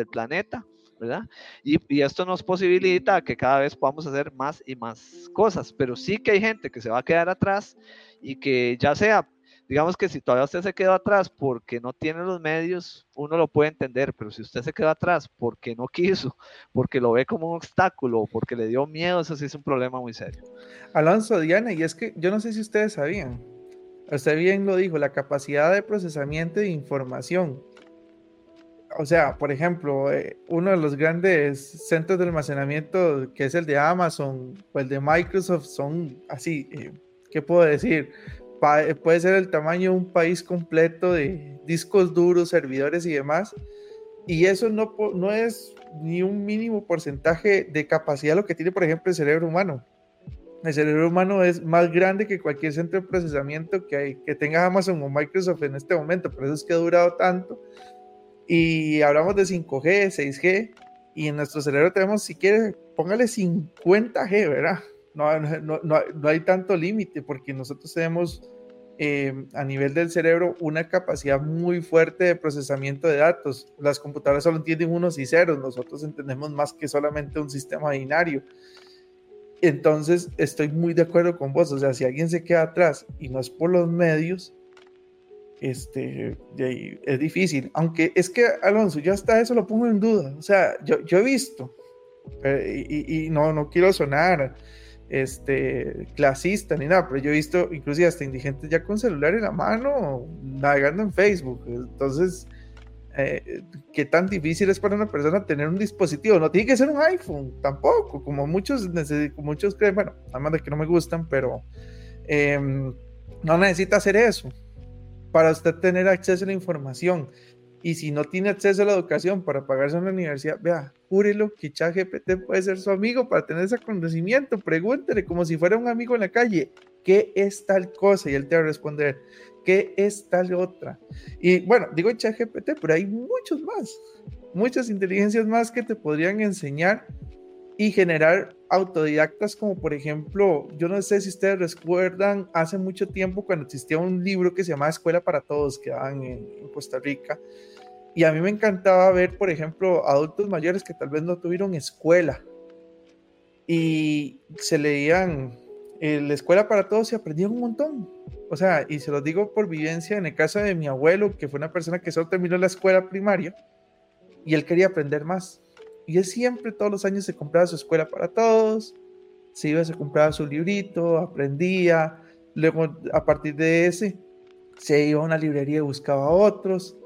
planeta, ¿verdad? Y, y, esto nos posibilita que cada vez podamos hacer más y más cosas, pero sí que hay gente que se va a quedar atrás y que ya sea, digamos que si todavía usted se quedó atrás porque no tiene los medios, uno lo puede entender, pero si usted se quedó atrás porque no quiso, porque lo ve como un obstáculo porque le dio miedo, eso sí es un problema muy serio. Alonso, Diana, y es que yo no sé si ustedes sabían, usted bien lo dijo, la capacidad de procesamiento de información o sea, por ejemplo, eh, uno de los grandes centros de almacenamiento, que es el de Amazon o el de Microsoft, son así, eh, ¿qué puedo decir? Pa eh, puede ser el tamaño de un país completo de discos duros, servidores y demás. Y eso no, no es ni un mínimo porcentaje de capacidad lo que tiene, por ejemplo, el cerebro humano. El cerebro humano es más grande que cualquier centro de procesamiento que, hay, que tenga Amazon o Microsoft en este momento. Por eso es que ha durado tanto y hablamos de 5G, 6G, y en nuestro cerebro tenemos, si quiere, póngale 50G, ¿verdad? No, no, no, no hay tanto límite porque nosotros tenemos eh, a nivel del cerebro una capacidad muy fuerte de procesamiento de datos. Las computadoras solo entienden unos y ceros, nosotros entendemos más que solamente un sistema binario. Entonces, estoy muy de acuerdo con vos. O sea, si alguien se queda atrás y no es por los medios, este, es difícil. Aunque es que, Alonso, yo hasta eso lo pongo en duda. O sea, yo, he visto, eh, y, no, no quiero sonar este, clasista ni nada, pero yo he visto inclusive hasta indigentes ya con celular en la mano, navegando en Facebook. Entonces, eh, ¿qué tan difícil es para una persona tener un dispositivo? No tiene que ser un iPhone, tampoco, como muchos, muchos creen, bueno, nada más de que no me gustan, pero eh, no necesita hacer eso para usted tener acceso a la información. Y si no tiene acceso a la educación para pagarse en la universidad, vea, júrelo que ChatGPT puede ser su amigo para tener ese conocimiento. Pregúntele como si fuera un amigo en la calle, ¿qué es tal cosa? Y él te va a responder, ¿qué es tal otra? Y bueno, digo ChatGPT, pero hay muchos más, muchas inteligencias más que te podrían enseñar y generar autodidactas como por ejemplo, yo no sé si ustedes recuerdan hace mucho tiempo cuando existía un libro que se llamaba Escuela para Todos que daban en, Costa Rica y a mí me encantaba ver por ejemplo adultos mayores que tal vez no tuvieron escuela y se leían en la escuela para todos se aprendía un montón. O sea, y se los digo por vivencia en el caso de mi abuelo, que fue una persona que solo terminó la escuela primaria y él quería aprender más. Y él siempre, todos los años, se compraba su escuela para todos, se iba, se compraba su librito, aprendía. Luego, a partir de ese, se iba a una librería y buscaba otros.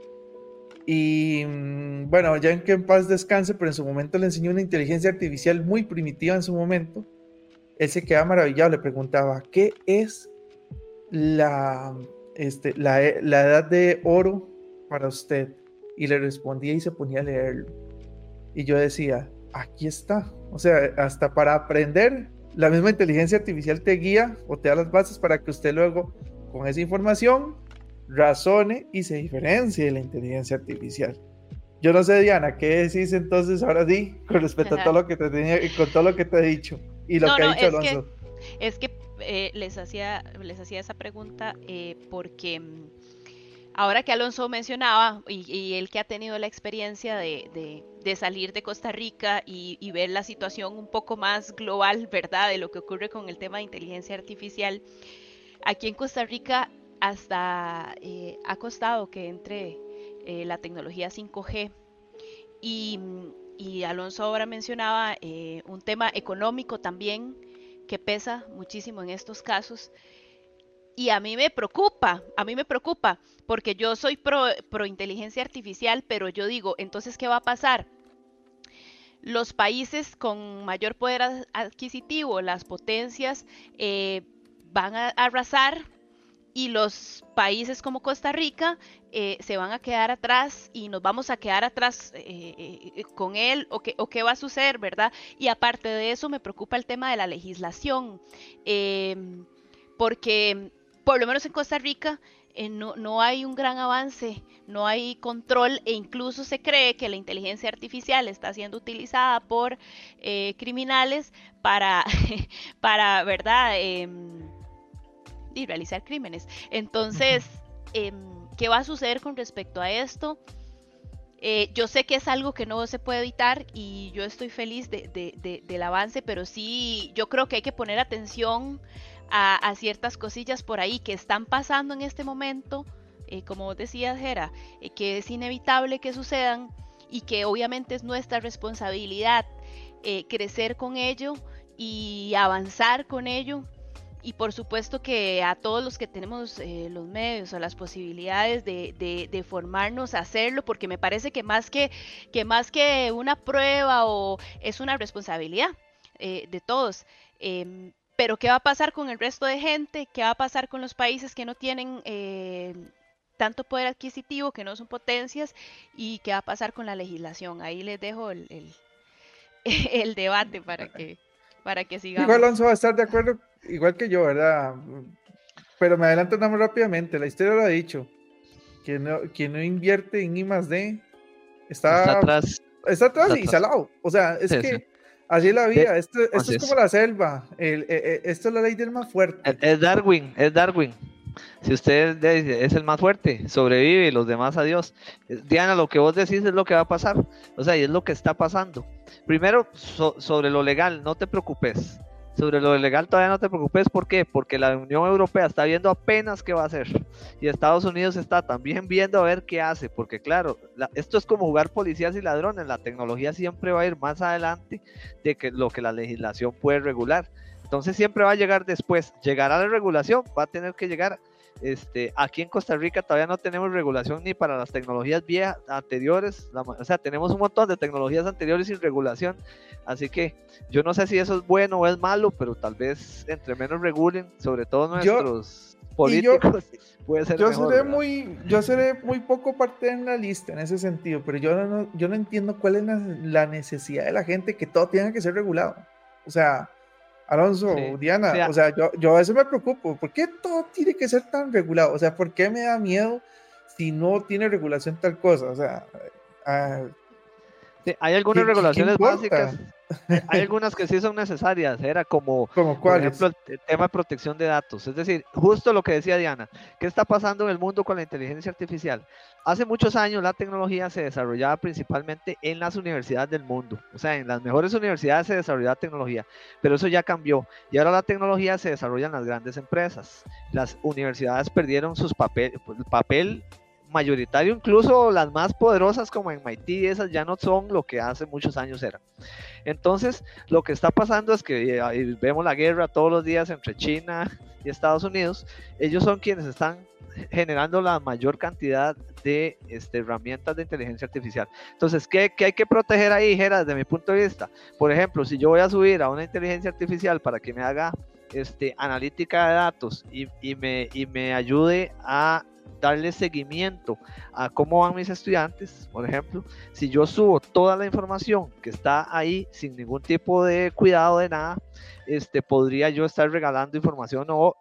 Y mm, bueno, ya en que en paz descanse, pero en su momento le enseñó una inteligencia artificial muy primitiva en su momento. Él se quedaba maravillado, le preguntaba, ¿qué es la, este, la, la edad de oro para usted? Y le respondía y se ponía a leerlo. Y yo decía, aquí está. O sea, hasta para aprender, la misma inteligencia artificial te guía o te da las bases para que usted luego, con esa información, razone y se diferencie de la inteligencia artificial. Yo no sé, Diana, ¿qué decís entonces ahora sí con respecto a todo lo que te tenía y con todo lo que te he dicho y lo que ha dicho Alonso? es que eh, les, hacía, les hacía esa pregunta eh, porque mm, ahora que Alonso mencionaba y, él que ha tenido la experiencia de, salir de Costa Rica y, ver la situación un poco más global, ¿verdad? De lo que ocurre con el tema de inteligencia artificial. Aquí en Costa Rica hasta eh, ha costado que entre eh, la tecnología 5G y, Alonso ahora mencionaba eh, un tema económico también que pesa muchísimo en estos casos. Y a mí me preocupa, a mí me preocupa, porque yo soy pro, pro inteligencia artificial, pero yo digo, entonces, ¿qué va a pasar? Los países con mayor poder adquisitivo, las potencias, van a arrasar y los países como Costa Rica eh, se van a quedar atrás y nos vamos a quedar atrás eh, eh, con él o, o qué va a suceder, ¿verdad? Y aparte de eso me preocupa el tema de la legislación, porque por lo menos en Costa Rica no, no, hay un gran avance, no hay control e incluso se cree que la inteligencia artificial está siendo utilizada por criminales para, para, ¿verdad? Em, y realizar crímenes. Entonces, em, ¿qué va a suceder con respecto a esto? Eh, yo sé que es algo que no se puede evitar y yo estoy feliz del avance, pero sí, yo creo que hay que poner atención a, ciertas cosillas por ahí que están pasando en este momento, eh, como vos decías, Jera, eh, que es inevitable que sucedan y que obviamente es nuestra responsabilidad crecer con ello y avanzar con ello y por supuesto que a todos los que tenemos eh, los medios o las posibilidades de, formarnos a hacerlo, porque me parece que más que, que más que una prueba o es una responsabilidad eh, de todos. Pero ¿qué va a pasar con el resto de gente? ¿Qué va a pasar con los países que no tienen eh, tanto poder adquisitivo, que no son potencias? ¿Y qué va a pasar con la legislación? Ahí les dejo el, el, el debate para que, para que sigamos. Igual Alonso va a estar de acuerdo igual que yo, ¿verdad? Pero me adelanto nada más rápidamente. La historia lo ha dicho. Quien no, quien no invierte en I más D está, atrás. Está atrás y salado. O sea, es que así es la vida. esto, esto es como la selva. El, e, e, esto es la ley del más fuerte. Es Darwin, es Darwin. Si usted es el más fuerte, sobrevive y los demás adiós. Diana, lo que vos decís es lo que va a pasar. O sea, y es lo que está pasando. Primero, sobre lo legal, no te preocupes sobre lo legal todavía no te preocupes, ¿por qué? Porque la Unión Europea está viendo apenas qué va a hacer y Estados Unidos está también viendo a ver qué hace, porque claro, esto es como jugar policías y ladrones, la tecnología siempre va a ir más adelante de que lo que la legislación puede regular. Entonces siempre va a llegar después, llegará la regulación, va a tener que llegar este, aquí en Costa Rica todavía no tenemos regulación ni para las tecnologías viejas anteriores, o sea, tenemos un montón de tecnologías anteriores sin regulación, así que yo no sé si eso es bueno o es malo, pero tal vez entre menos regulen, sobre todo nuestros políticos, yo, puede ser yo seré muy, yo seré muy poco parte en la lista en ese sentido, pero yo no, yo no entiendo cuál es la necesidad de la gente que todo tenga que ser regulado, o sea Alonso, Diana, o sea, yo, yo a veces me preocupo, ¿por qué todo tiene que ser tan regulado? O sea, ¿por qué me da miedo si no tiene regulación tal cosa? O sea, ah, hay algunas regulaciones básicas. Hay algunas que sí son necesarias, era como, por ejemplo, el, tema de protección de datos. Es decir, justo lo que decía Diana, ¿qué está pasando en el mundo con la inteligencia artificial? Hace muchos años la tecnología se desarrollaba principalmente en las universidades del mundo, o sea, en las mejores universidades se desarrollaba tecnología, pero eso ya cambió y ahora la tecnología se desarrolla en las grandes empresas. Las universidades perdieron sus papel, pues, el papel mayoritario, incluso las más poderosas como en Haití, esas ya no son lo que hace muchos años eran. Entonces, lo que está pasando es que eh, vemos la guerra todos los días entre China y Estados Unidos. Ellos son quienes están generando la mayor cantidad de este, herramientas de inteligencia artificial. Entonces, ¿qué, ¿qué, hay que proteger ahí, Gera, desde mi punto de vista? Por ejemplo, si yo voy a subir a una inteligencia artificial para que me haga este, analítica de datos y, me, y me ayude a darle seguimiento a cómo van mis estudiantes, por ejemplo, si yo subo toda la información que está ahí sin ningún tipo de cuidado de nada, este, podría yo estar regalando información o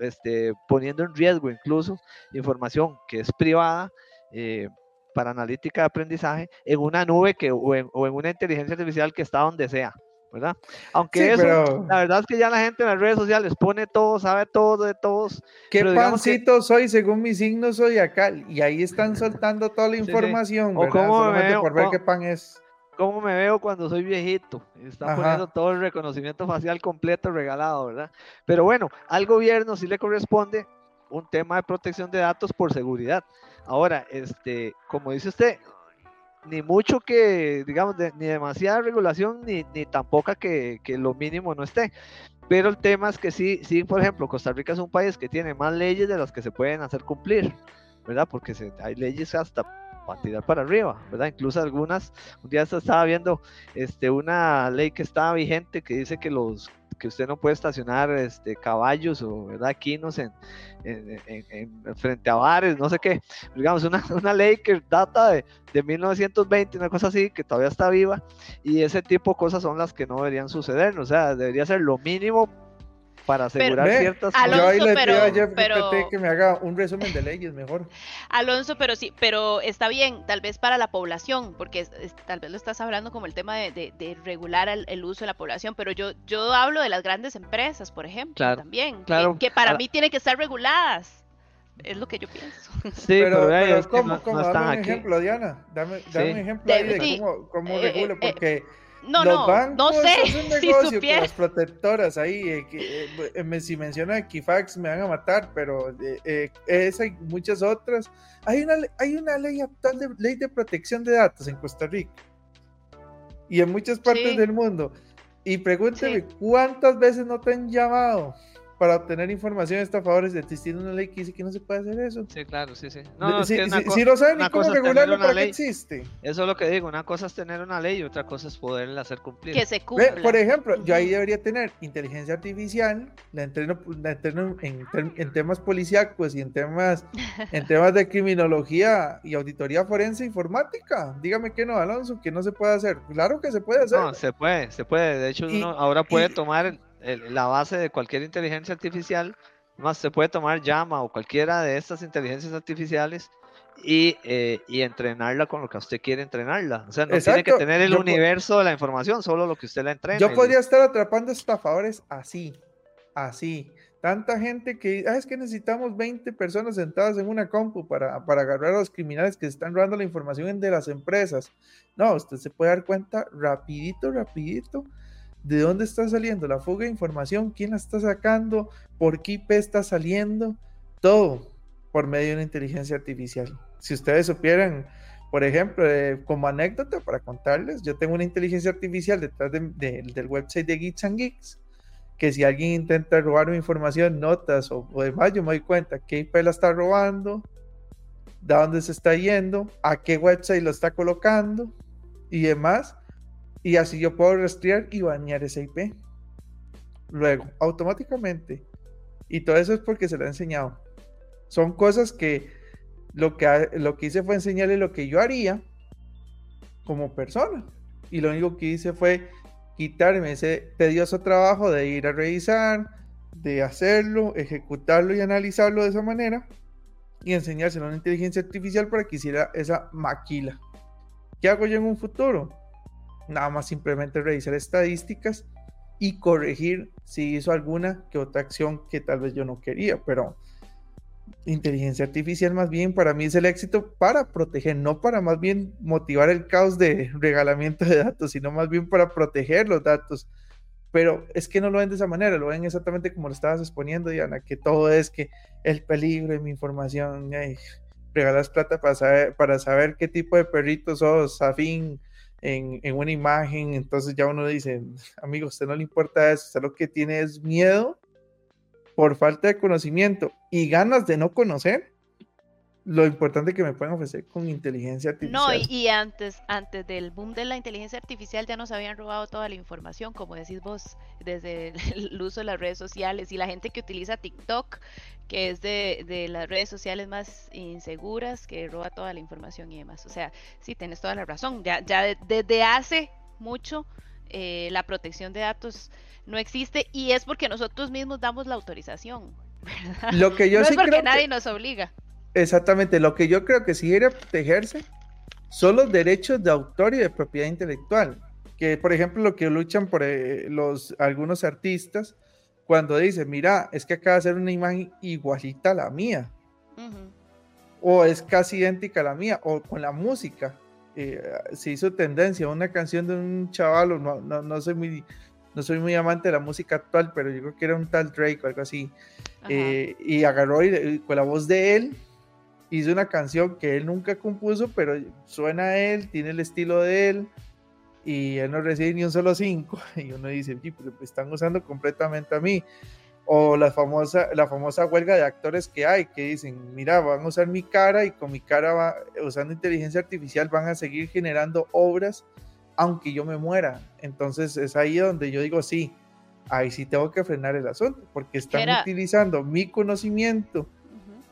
este, poniendo en riesgo incluso información que es privada eh, para analítica de aprendizaje en una nube que, o en una inteligencia artificial que está donde sea. ¿Verdad? Aunque eso, la verdad es que ya la gente en las redes sociales pone todo, sabe todo de todos. ¿Qué pancito soy? Según mi signo acá. Y ahí están soltando toda la información, O cómo me veo, por ver qué pan es. ¿Cómo me veo cuando soy viejito? Está poniendo todo el reconocimiento facial completo regalado, ¿verdad? Pero bueno, al gobierno sí le corresponde un tema de protección de datos por seguridad. Ahora, este, como dice usted, ni mucho que, digamos, ni demasiada regulación, ni, ni tampoco que, que, lo mínimo no esté. Pero el tema es que sí, sí, por ejemplo, Costa Rica es un país que tiene más leyes de las que se pueden hacer cumplir, ¿verdad? Porque se, hay leyes hasta para tirar para arriba, ¿verdad? Incluso algunas, un día estaba viendo este, una ley que estaba vigente que dice que los que usted no puede estacionar este, caballos o ¿verdad? quinos en, en, frente a bares, no sé qué. Digamos, una, una ley que data de, de 1920, una cosa así, que todavía está viva, y ese tipo de cosas son las que no deberían suceder, o sea, debería ser lo mínimo para asegurar ciertas cosas. Yo ahí le pido a Jeff pero... que me haga un resumen de leyes mejor. Alonso, pero sí, pero está bien, tal vez para la población, porque tal vez lo estás hablando como el tema de, regular el, uso de la población, pero yo, yo hablo de las grandes empresas, por ejemplo, también, claro. que, para mí tienen que estar reguladas. Es lo que yo pienso. Sí, pero, pero, ¿cómo? dame un ejemplo, Diana. Dame, dame un ejemplo ahí de cómo, cómo eh, regula, eh, porque no, los no, bancos no sé. Es un negocio si con las protectoras ahí. Eh, que, eh, eh, si menciona Equifax me van a matar, pero esa y muchas otras. Hay una, hay una ley actual de ley de protección de datos en Costa Rica y en muchas partes del mundo. Y pregúnteme, ¿cuántas veces no te han llamado? Para obtener información estafadores existiendo una ley que dice que no se puede hacer eso. Sí, claro, sí, sí. No, si, si, no saben ni cómo regularlo, ¿para qué existe? Eso es lo que digo, una cosa es tener una ley y otra cosa es poderla hacer cumplir. Que se cumpla. por ejemplo, yo ahí debería tener inteligencia artificial, la entreno, la entreno en, en, temas policíacos y en temas, en temas de criminología y auditoría forense informática. Dígame que no, Alonso, que no se puede hacer. Claro que se puede hacer. No, se puede, se puede. De hecho, uno ahora puede tomar la base de cualquier inteligencia artificial, más se puede tomar llama o cualquiera de estas inteligencias artificiales y, eh, y, entrenarla con lo que usted quiere entrenarla. O sea, no tiene que tener el universo de la información, solo lo que usted la entrena. Yo podría estar atrapando estafadores así, así. Tanta gente que ah, es que necesitamos 20 personas sentadas en una compu para, para agarrar a los criminales que están robando la información de las empresas. No, usted se puede dar cuenta rapidito, rapidito de dónde está saliendo la fuga de información, quién la está sacando, por qué IP está saliendo, todo por medio de una inteligencia artificial. Si ustedes supieran, por ejemplo, eh, como anécdota para contarles, yo tengo una inteligencia artificial detrás del website de Geeks and Geeks, que si alguien intenta robar mi información, notas o, o demás, yo me doy cuenta qué IP la está robando, de dónde se está yendo, a qué website lo está colocando y demás y así yo puedo rastrear y banear ese IP. Luego, automáticamente. Y todo eso es porque se lo he enseñado. Son cosas que lo que, lo que hice fue enseñarle lo que yo haría como persona. Y lo único que hice fue quitarme ese tedioso trabajo de ir a revisar, de hacerlo, ejecutarlo y analizarlo de esa manera y enseñárselo a una inteligencia artificial para que hiciera esa maquila. ¿Qué hago yo en un futuro? Nada más simplemente revisar estadísticas y corregir si hizo alguna que otra acción que tal vez yo no quería, pero inteligencia artificial más bien para mí es el éxito para proteger, no para más bien motivar el caos de regalamiento de datos, sino más bien para proteger los datos. Pero es que no lo ven de esa manera, lo ven exactamente como lo estabas exponiendo, Diana, que todo es que el peligro de mi información, regalas plata para saber, para saber qué tipo de perrito sos, afín en, en una imagen, entonces ya uno dice, amigo, usted no le importa eso, usted lo que tiene es miedo por falta de conocimiento y ganas de no conocer lo importante que me pueden ofrecer con inteligencia artificial. No, y, antes, antes del boom de la inteligencia artificial ya nos habían robado toda la información, como decís vos, desde el uso de las redes sociales y la gente que utiliza TikTok, que es de, las redes sociales más inseguras, que roba toda la información y demás. O sea, sí, tienes toda la razón. Ya, ya desde hace mucho eh, la protección de datos no existe y es porque nosotros mismos damos la autorización. Lo que yo no sí es porque creo nadie que, nos obliga. Exactamente, lo que yo creo que sí quiere protegerse son los derechos de autor y de propiedad intelectual. Que, por ejemplo, lo que luchan por eh, los, algunos artistas cuando dicen, mira, es que acaba de hacer una imagen igualita a la mía. O es casi idéntica a la mía, o con la música. Eh, se hizo tendencia una canción de un chaval, no, no, no soy muy no soy muy amante de la música actual, pero yo creo que era un tal Drake o algo así. Eh, y agarró y, con la voz de él, hizo una canción que él nunca compuso, pero suena a él, tiene el estilo de él, y él no recibe ni un solo cinco. Y uno dice, pero están usando completamente a mí. O la famosa, la famosa huelga de actores que hay, que dicen, mira, van a usar mi cara y con mi cara, va, usando inteligencia artificial, van a seguir generando obras aunque yo me muera. Entonces es ahí donde yo digo, sí, ahí sí tengo que frenar el asunto, porque están utilizando mi conocimiento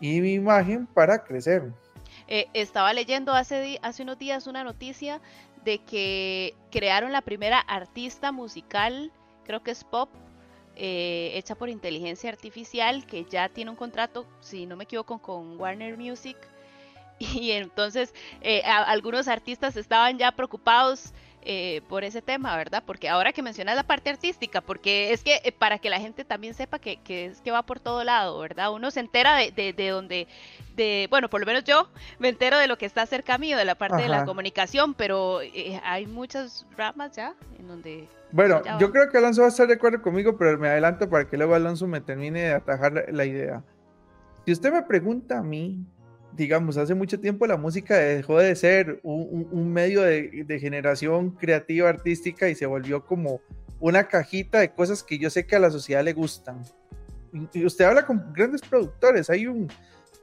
y mi imagen para crecer. Eh, estaba leyendo hace, hace unos días una noticia de que crearon la primera artista musical, creo que es pop, eh, hecha por inteligencia artificial, que ya tiene un contrato, si no me equivoco, con Warner Music. Y entonces eh, algunos artistas estaban ya preocupados eh, por ese tema, ¿verdad? Porque ahora que mencionas la parte artística, porque es que eh, para que la gente también sepa que, es que va por todo lado, ¿verdad? Uno se entera de, de, donde, de, bueno, por lo menos yo me entero de lo que está cerca mío, de la parte de la comunicación, pero eh, hay muchas ramas ya en donde... Bueno, yo creo que Alonso va a estar de acuerdo conmigo, pero me adelanto para que luego Alonso me termine de atajar la idea. Si usted me pregunta a mí, digamos, hace mucho tiempo la música dejó de ser un, medio de, generación creativa, artística y se volvió como una cajita de cosas que yo sé que a la sociedad le gustan. Usted habla con grandes productores, hay un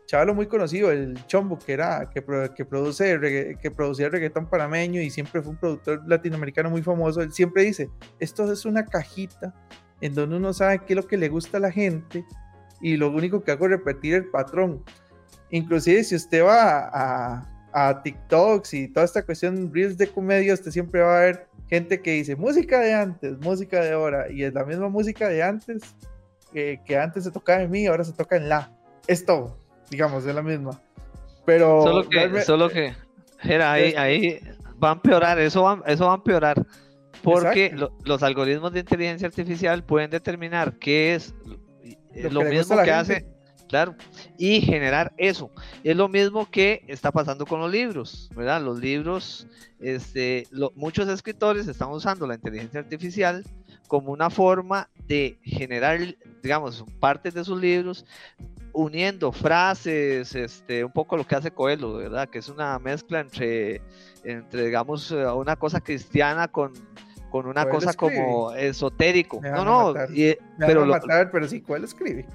chavalo muy conocido, el Chombo, que era que, que produce que producía reggaetón panameño y siempre fue un productor latinoamericano muy famoso. Él siempre dice, esto es una cajita en donde uno sabe qué es lo que le gusta a la gente y lo único que hago es repetir el patrón. Inclusive si usted va a, a TikToks y toda esta cuestión, reels de comedia, usted siempre va a ver gente que dice música de antes, música de ahora, y es la misma música de antes que, antes se tocaba en mí, ahora se toca en la. Es todo, digamos, es la misma. Pero. Solo que, solo que era, ahí, ahí va a empeorar, eso va, eso va a empeorar. Porque los algoritmos de inteligencia artificial pueden determinar qué es lo, mismo que hace Claro, y generar eso. Es lo mismo que está pasando con los libros, ¿verdad? Los libros, este, muchos escritores están usando la inteligencia artificial como una forma de generar, digamos, partes de sus libros, uniendo frases, este, un poco lo que hace Coelho, ¿verdad? Que es una mezcla entre, entre digamos, una cosa cristiana con, con una cosa como esotérico. No, no, pero, matar, pero sí, Coelho escribe.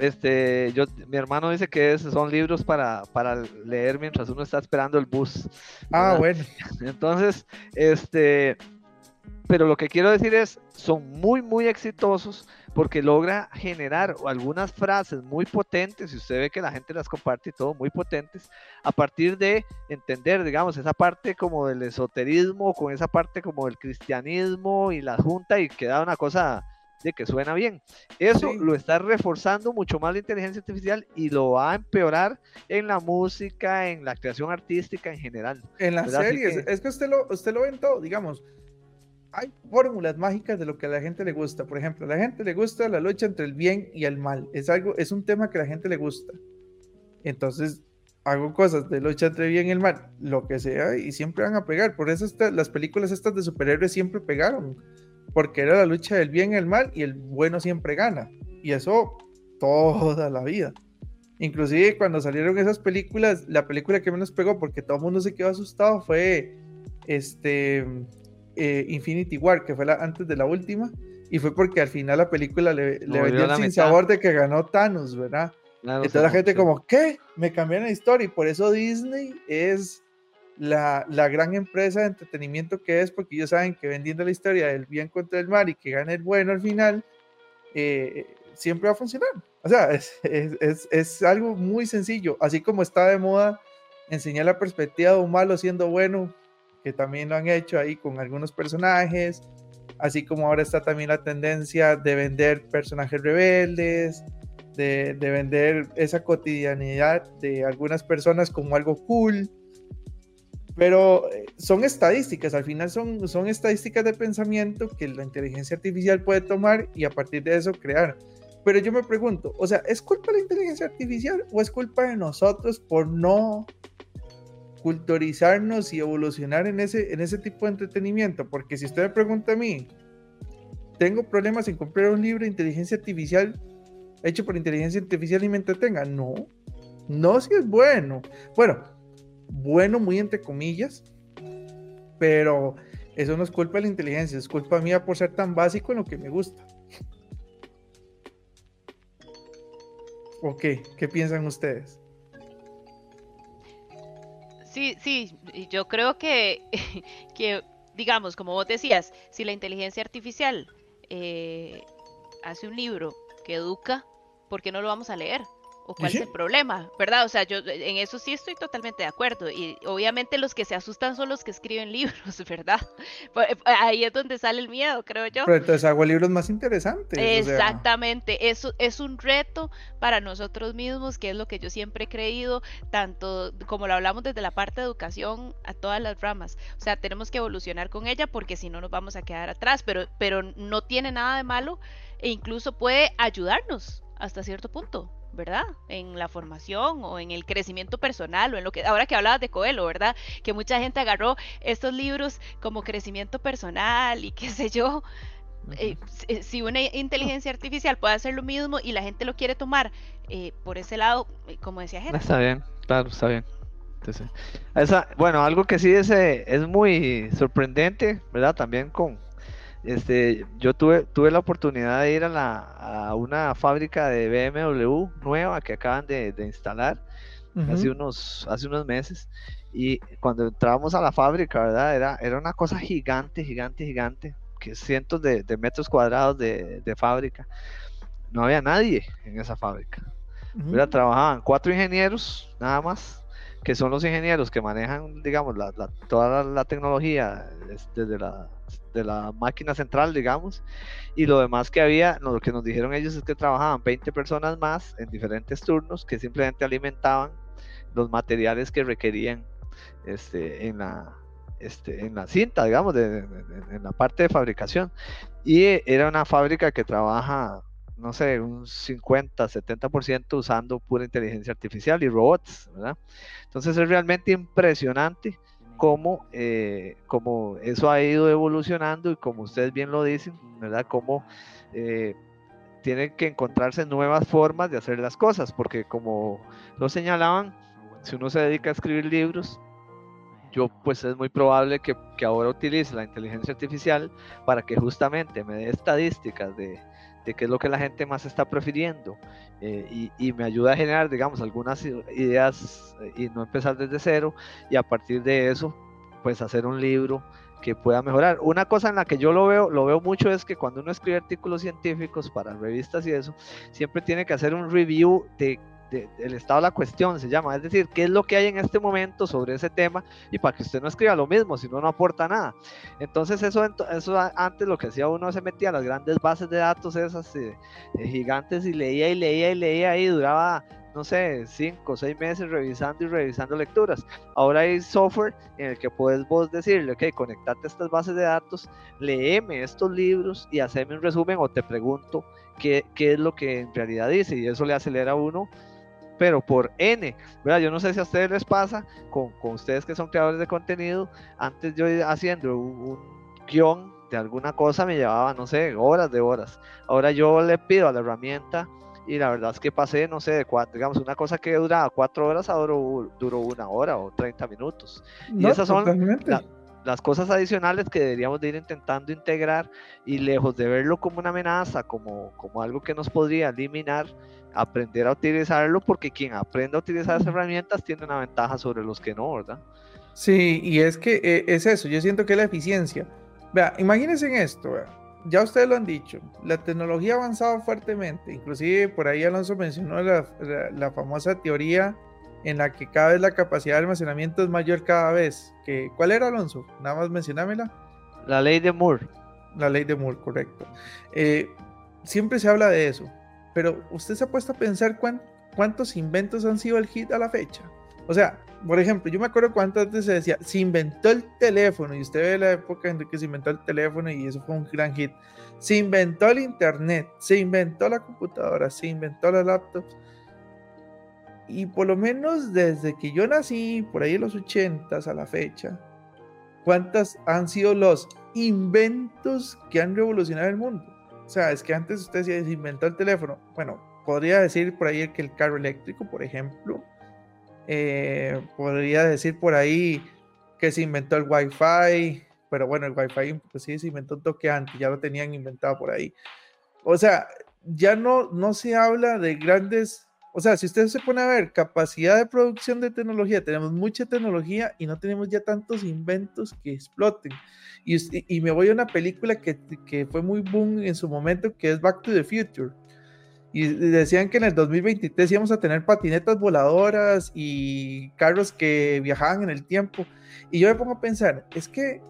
Este, yo, mi hermano dice que son libros para, para leer mientras uno está esperando el bus. Ah, bueno. Entonces, este, pero lo que quiero decir es, son muy, muy exitosos porque logra generar algunas frases muy potentes, y usted ve que la gente las comparte y todo, muy potentes, a partir de entender, digamos, esa parte como del esoterismo, con esa parte como del cristianismo y la junta, y queda una cosa de que suena bien. Eso lo está reforzando mucho más la inteligencia artificial y lo va a empeorar en la música, en la creación artística en general. En las series, es que usted lo, usted lo ve en todo, digamos. Hay fórmulas mágicas de lo que a la gente le gusta. Por ejemplo, a la gente le gusta la lucha entre el bien y el mal. Es algo, es un tema que a la gente le gusta. Entonces, hago cosas de lucha entre el bien y el mal, lo que sea, y siempre van a pegar. Por eso las películas estas de superhéroes siempre pegaron porque era la lucha del bien y el mal y el bueno siempre gana. Y eso toda la vida. Inclusive cuando salieron esas películas, la película que menos pegó porque todo el mundo se quedó asustado fue este eh, Infinity War, que fue la, antes de la última, y fue porque al final la película le, le vendió el sin sabor de que ganó Thanos, ¿verdad? Entonces la gente como, ¿qué? Me cambiaron la historia y por eso Disney es la, gran empresa de entretenimiento que es, porque ellos saben que vendiendo la historia del bien contra el mal y que gane el bueno al final, eh, siempre va a funcionar. O sea, es, algo muy sencillo. Así como está de moda enseñar la perspectiva de un malo siendo bueno, que también lo han hecho ahí con algunos personajes, así como ahora está también la tendencia de vender personajes rebeldes, de, de vender esa cotidianidad de algunas personas como algo cool pero eh, son estadísticas, al final son, son estadísticas de pensamiento que la inteligencia artificial puede tomar y a partir de eso crear. Pero yo me pregunto, o sea, ¿es culpa de la inteligencia artificial o es culpa de nosotros por no culturizarnos y evolucionar en ese, en ese tipo de entretenimiento? Porque si usted me pregunta a mí, ¿tengo problemas en comprar un libro de inteligencia artificial hecho por inteligencia artificial y me entretenga? No, no si es bueno. Bueno, bueno, muy entre comillas, pero eso no es culpa de la inteligencia, es culpa mía por ser tan básico en lo que me gusta. ¿O qué? ¿Qué piensan ustedes? Sí, sí, yo creo que, que digamos, como vos decías, si la inteligencia artificial eh, hace un libro que educa, ¿por qué no lo vamos a leer? O cuál es el problema, ¿verdad? O sea, yo en eso sí estoy totalmente de acuerdo. Y obviamente los que se asustan son los que escriben libros, ¿verdad? Pues, eh, ahí es donde sale el miedo, creo yo. Pero entonces hago libros más interesantes. Exactamente, eso es un reto para nosotros mismos, que es lo que yo siempre he creído, tanto como lo hablamos desde la parte de educación a todas las ramas. O sea, tenemos que evolucionar con ella porque si no nos vamos a quedar atrás, pero, pero no tiene nada de malo e incluso puede ayudarnos hasta cierto punto. ¿verdad? En la formación o en el crecimiento personal o en lo que ahora que hablabas de Coelho, ¿verdad? Que mucha gente agarró estos libros como crecimiento personal y qué sé yo. Eh, eh, si una inteligencia artificial puede hacer lo mismo y la gente lo quiere tomar eh, por ese lado, como decía gente. Está bien, claro, está bien. esa, bueno, algo que sí es, es muy sorprendente, ¿verdad? También con, este, yo tuve, tuve la oportunidad de ir a, la, una fábrica de BMW nueva que acaban de, instalar hace, unos, hace unos meses. Y cuando entrábamos a la fábrica, ¿verdad? Era, era una cosa gigante, gigante, gigante, que cientos de, metros cuadrados de, fábrica. No había nadie en esa fábrica. Trabajaban cuatro ingenieros, nada más, que son los ingenieros que manejan, digamos, la, toda la, tecnología desde la, de la máquina central, digamos, y lo demás que había, lo que nos dijeron ellos es que trabajaban 20 personas más en diferentes turnos que simplemente alimentaban los materiales que requerían este, en, la, este, en la cinta, digamos, en la parte de fabricación. Y era una fábrica que trabaja no sé, un 50, 70% usando pura inteligencia artificial y robots, ¿verdad? Entonces es realmente impresionante cómo, eh, cómo eso ha ido evolucionando y como ustedes bien lo dicen, ¿verdad? Cómo eh, tienen que encontrarse nuevas formas de hacer las cosas, porque como lo señalaban, si uno se dedica a escribir libros, yo pues es muy probable que, que ahora utilice la inteligencia artificial para que justamente me dé estadísticas de, de qué es lo que la gente más está prefiriendo eh, y, me ayuda a generar, digamos, algunas ideas eh, y no empezar desde cero y a partir de eso, pues hacer un libro que pueda mejorar. Una cosa en la que yo lo veo, lo veo mucho es que cuando uno escribe artículos científicos para revistas y eso, siempre tiene que hacer un review de del estado de la cuestión, se llama, es decir, qué es lo que hay en este momento sobre ese tema y para que usted no escriba lo mismo, si no, no aporta nada. Entonces eso, eso antes lo que hacía uno se metía a las grandes bases de datos esas eh, eh, gigantes y leía y leía y leía y duraba no sé, cinco o seis meses revisando y revisando lecturas. Ahora hay software en el que puedes vos decirle, ok, conectate a estas bases de datos, léeme estos libros y haceme un resumen o te pregunto qué, qué es lo que en realidad dice y eso le acelera a uno pero por N, ¿verdad? Yo no sé si a ustedes les pasa, con, con ustedes que son creadores de contenido, antes yo haciendo un, guion de alguna cosa me llevaba, no sé, horas de horas. Ahora yo le pido a la herramienta y la verdad es que pasé, no sé, de cuatro, digamos, una cosa que duraba cuatro horas, ahora duró, una hora o 30 minutos. y esas son las cosas adicionales que deberíamos de ir intentando integrar y lejos de verlo como una amenaza, como, como algo que nos podría eliminar, aprender a utilizarlo porque quien aprende a utilizar esas herramientas tiene una ventaja sobre los que no, ¿verdad? Sí, y es que eh, es eso, yo siento que la eficiencia. Vea, imagínense en esto, ya ustedes lo han dicho, la tecnología ha avanzado fuertemente, inclusive por ahí Alonso mencionó la, la, famosa teoría en la que cada vez la capacidad de almacenamiento es mayor cada vez. Que, ¿Cuál era Alonso? Nada más mencionámela. La ley de Moore. La ley de Moore, correcto. Eh, siempre se habla de eso. Pero usted se ha puesto a pensar cuántos inventos han sido el hit a la fecha. O sea, por ejemplo, yo me acuerdo cuánto antes se decía, se inventó el teléfono, y usted ve la época en que se inventó el teléfono y eso fue un gran hit. Se inventó el internet, se inventó la computadora, se inventó la laptop. Y por lo menos desde que yo nací, por ahí en los 80 a la fecha, ¿cuántas han sido los inventos que han revolucionado el mundo? O sea, es que antes usted se inventó el teléfono. Bueno, podría decir por ahí que el carro eléctrico, por ejemplo. Eh, podría decir por ahí que se inventó el Wi-Fi. Pero bueno, el Wi-Fi pues sí se inventó un toque antes, ya lo tenían inventado por ahí. O sea, ya no, no se habla de grandes o sea, si usted se pone a ver capacidad de producción de tecnología, tenemos mucha tecnología y no tenemos ya tantos inventos que exploten. Y, y me voy a una película que, que, fue muy boom en su momento, que es Back to the Future. Y decían que en el 2023 íbamos a tener patinetas voladoras y carros que viajaban en el tiempo. Y yo me pongo a pensar, es que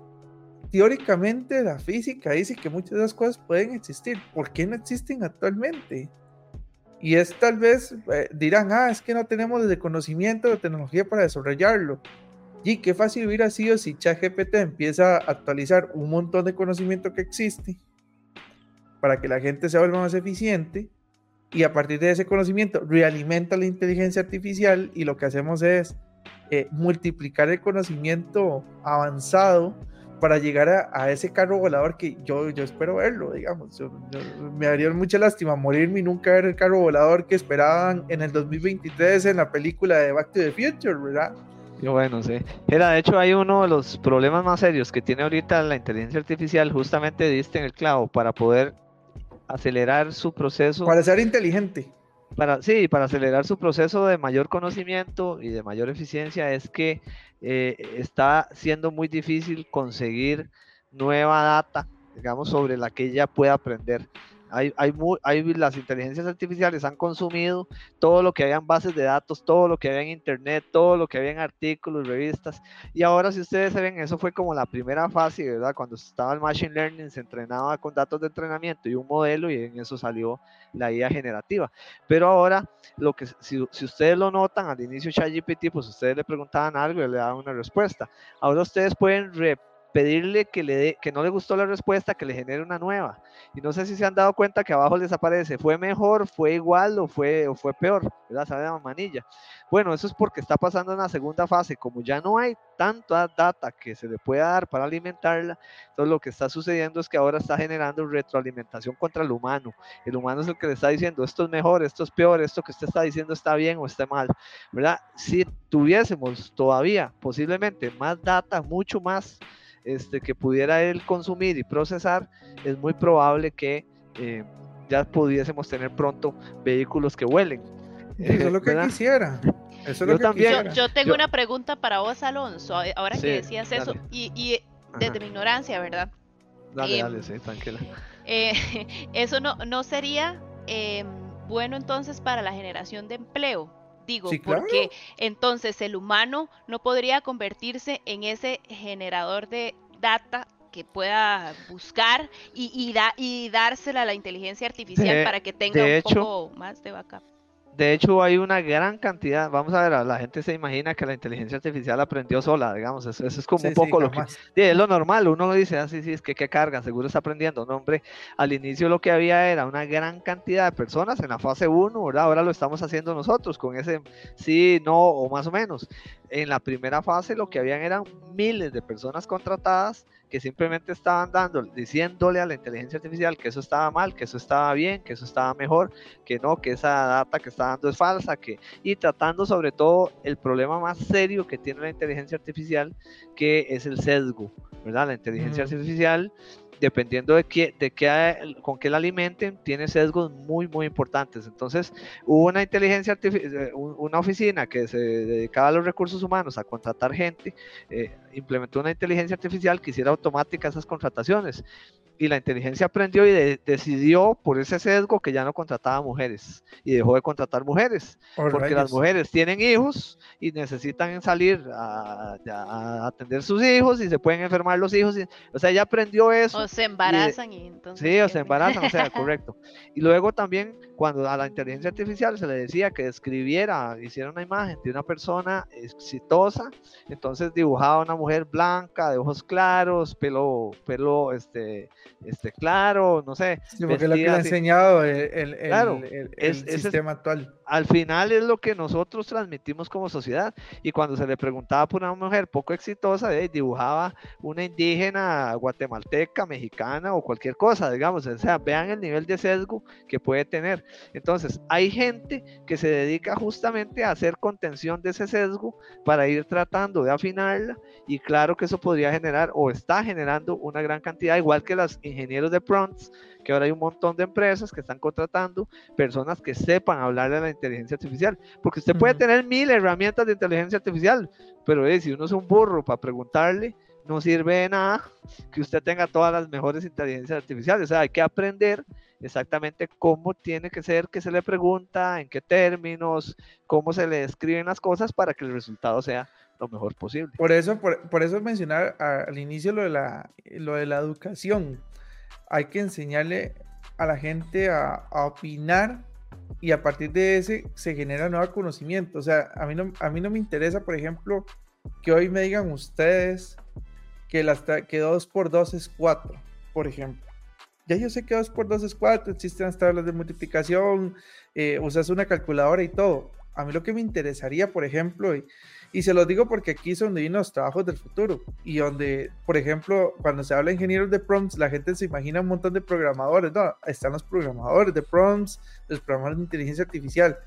teóricamente la física dice que muchas de esas cosas pueden existir. ¿Por qué no existen actualmente? Y es tal vez, eh, dirán, ah, es que no tenemos el conocimiento de tecnología para desarrollarlo. Y qué fácil hubiera sido si ChatGPT empieza a actualizar un montón de conocimiento que existe para que la gente se vuelva más eficiente y a partir de ese conocimiento realimenta la inteligencia artificial y lo que hacemos es eh, multiplicar el conocimiento avanzado para llegar a, ese carro volador que yo, yo espero verlo, digamos. me haría mucha lástima morirme y nunca ver el carro volador que esperaban en el 2023 en la película de Back to the Future, ¿verdad? Y bueno, sí. Era, de hecho, hay uno de los problemas más serios que tiene ahorita la inteligencia artificial, justamente diste en el clavo, para poder acelerar su proceso. Para ser inteligente. Para, sí, para acelerar su proceso de mayor conocimiento y de mayor eficiencia es que eh, está siendo muy difícil conseguir nueva data, digamos, sobre la que ella pueda aprender. Hay, hay, hay, las inteligencias artificiales han consumido todo lo que había en bases de datos, todo lo que había en internet, todo lo que había en artículos, revistas. Y ahora, si ustedes ven, eso fue como la primera fase, ¿verdad? Cuando estaba el Machine Learning, se entrenaba con datos de entrenamiento y un modelo, y en eso salió la IA generativa. Pero ahora, lo que, si, si ustedes lo notan, al inicio ChatGPT, pues ustedes le preguntaban algo y le daban una respuesta. Ahora ustedes pueden pedirle que, le dé, que no le gustó la respuesta, que le genere una nueva. Y no sé si se han dado cuenta que abajo les aparece, fue mejor, fue igual o fue, o fue peor, ¿verdad? Sabe la manilla. Bueno, eso es porque está pasando en la segunda fase. Como ya no hay tanta data que se le pueda dar para alimentarla, entonces lo que está sucediendo es que ahora está generando retroalimentación contra el humano. El humano es el que le está diciendo, esto es mejor, esto es peor, esto que usted está diciendo está bien o está mal, ¿verdad? Si tuviésemos todavía posiblemente más data, mucho más este, que pudiera él consumir y procesar, es muy probable que eh, ya pudiésemos tener pronto vehículos que vuelen. Eso es lo que quisiera. Eso yo, también, yo, tengo una pregunta para vos, Alonso, ahora que decías eso, y, desde mi ignorancia, ¿verdad? Dale, em, dale, sí, tranquila. Eh, eso no, no sería em, bueno entonces para la generación de empleo. Digo, porque entonces el humano no podría convertirse en ese generador de data que pueda buscar y, y dársela a la inteligencia artificial para que tenga un poco más de backup. De hecho, hay una gran cantidad, vamos a ver, la gente se imagina que la inteligencia artificial aprendió sola, digamos, eso, es como un poco lo que... es lo normal, uno dice, ah, sí, sí, es que qué carga, seguro está aprendiendo. No, hombre, al inicio lo que había era una gran cantidad de personas en la fase 1, ¿verdad? Ahora lo estamos haciendo nosotros con ese sí, no o más o menos. En la primera fase lo que habían eran miles de personas contratadas que simplemente estaban dando, diciéndole a la inteligencia artificial que eso estaba mal, que eso estaba bien, que eso estaba mejor, que no, que esa data que está dando es falsa, que, y tratando sobre todo el problema más serio que tiene la inteligencia artificial, que es el sesgo, ¿verdad? La inteligencia artificial dependiendo de, qué, de qué, con qué la alimenten, tiene sesgos muy, muy importantes. Entonces, hubo una inteligencia artificial, eh, una oficina que se dedicaba a los recursos humanos, a contratar gente, eh, implementó una inteligencia artificial que hiciera automática esas contrataciones y la inteligencia aprendió y decidió por ese sesgo que ya no contrataba mujeres y dejó de contratar mujeres. Porque las mujeres tienen hijos y necesitan salir a, atender sus hijos y se pueden enfermar los hijos o sea ella aprendió eso o se embarazan y, entonces sí o se embarazan o sea correcto. Y luego también cuando a la inteligencia artificial se le decía que describiera hiciera una imagen de una persona exitosa entonces dibujaba una mujer blanca de ojos claros pelo pelo este este, claro, no sé. Sí, porque lo que le ha enseñado el, el, sistema actual. Al final es lo que nosotros transmitimos como sociedad. Y cuando se le preguntaba por una mujer poco exitosa, dibujaba una indígena guatemalteca, mexicana o cualquier cosa, digamos. O sea, vean el nivel de sesgo que puede tener. Entonces, hay gente que se dedica justamente a hacer contención de ese sesgo para ir tratando de afinarla. Y claro que eso podría generar o está generando una gran cantidad, igual que las ingenieros de prompts, que ahora hay un montón de empresas que están contratando personas que sepan hablar de la inteligencia artificial, porque usted puede tener mil herramientas de inteligencia artificial, pero si uno es un burro para preguntarle, no sirve de nada que usted tenga todas las mejores inteligencias artificiales, o sea, hay que aprender exactamente cómo tiene que ser que se le pregunta, en qué términos, cómo se le escriben las cosas para que el resultado sea lo mejor posible. Por eso, por, eso mencionar al inicio lo de, la, lo de la educación. Hay que enseñarle a la gente a, opinar y a partir de ese se genera nuevo conocimiento. O sea, a mí no, a mí no me interesa, por ejemplo, que hoy me digan ustedes que, las, que 2 por 2 es 4, por ejemplo. Ya yo sé que 2 por 2 es 4, existen las tablas de multiplicación, eh, usas una calculadora y todo. A mí lo que me interesaría, por ejemplo, y se los digo porque aquí es donde vienen los trabajos del futuro y donde, por ejemplo, cuando se habla de ingenieros de prompts, la gente se imagina un montón de programadores. No, están los programadores de prompts, los programadores de inteligencia artificial.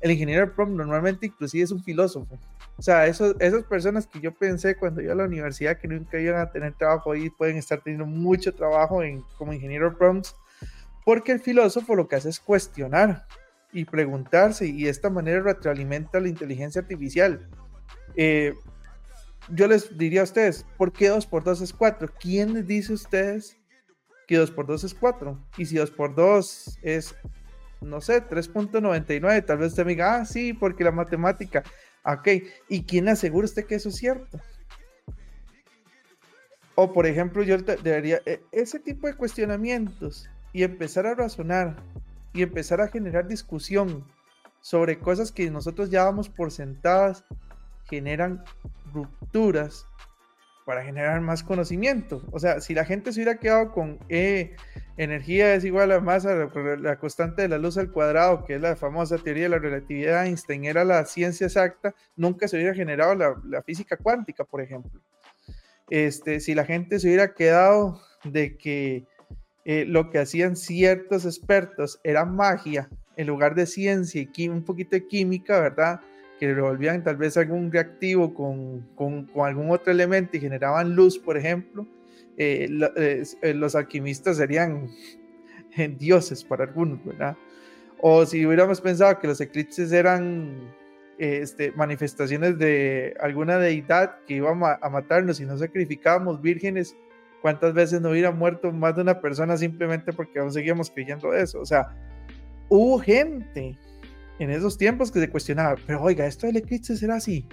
El ingeniero de prompt normalmente inclusive es un filósofo. O sea, esos, esas personas que yo pensé cuando iba a la universidad que nunca iban a tener trabajo ahí pueden estar teniendo mucho trabajo en, como ingeniero de prompts porque el filósofo lo que hace es cuestionar y preguntarse y de esta manera retroalimenta la inteligencia artificial. Eh, yo les diría a ustedes, ¿por qué 2 por 2 es 4? ¿Quién les dice a ustedes que 2 por 2 es 4? Y si 2 por 2 es, no sé, 3.99, tal vez usted me diga, ah, sí, porque la matemática. Ok, ¿y quién asegura usted que eso es cierto? O por ejemplo, yo debería, e, ese tipo de cuestionamientos y empezar a razonar y empezar a generar discusión sobre cosas que nosotros ya damos por sentadas generan rupturas para generar más conocimiento. O sea, si la gente se hubiera quedado con E, energía es igual a masa, la, constante de la luz al cuadrado, que es la famosa teoría de la relatividad de Einstein, era la ciencia exacta, nunca se hubiera generado la, física cuántica, por ejemplo. Este, si la gente se hubiera quedado de que eh, lo que hacían ciertos expertos era magia en lugar de ciencia y un poquito de química, ¿verdad? Que revolvían tal vez algún reactivo con, con, algún otro elemento y generaban luz, por ejemplo, eh, eh, los alquimistas serían dioses para algunos, ¿verdad? O si hubiéramos pensado que los eclipses eran este, manifestaciones de alguna deidad que iba a, matarnos y no sacrificábamos vírgenes, ¿cuántas veces no hubiera muerto más de una persona simplemente porque aún seguíamos creyendo eso? O sea, hubo gente en esos tiempos que se cuestionaba, pero oiga, esto del eclipse será así.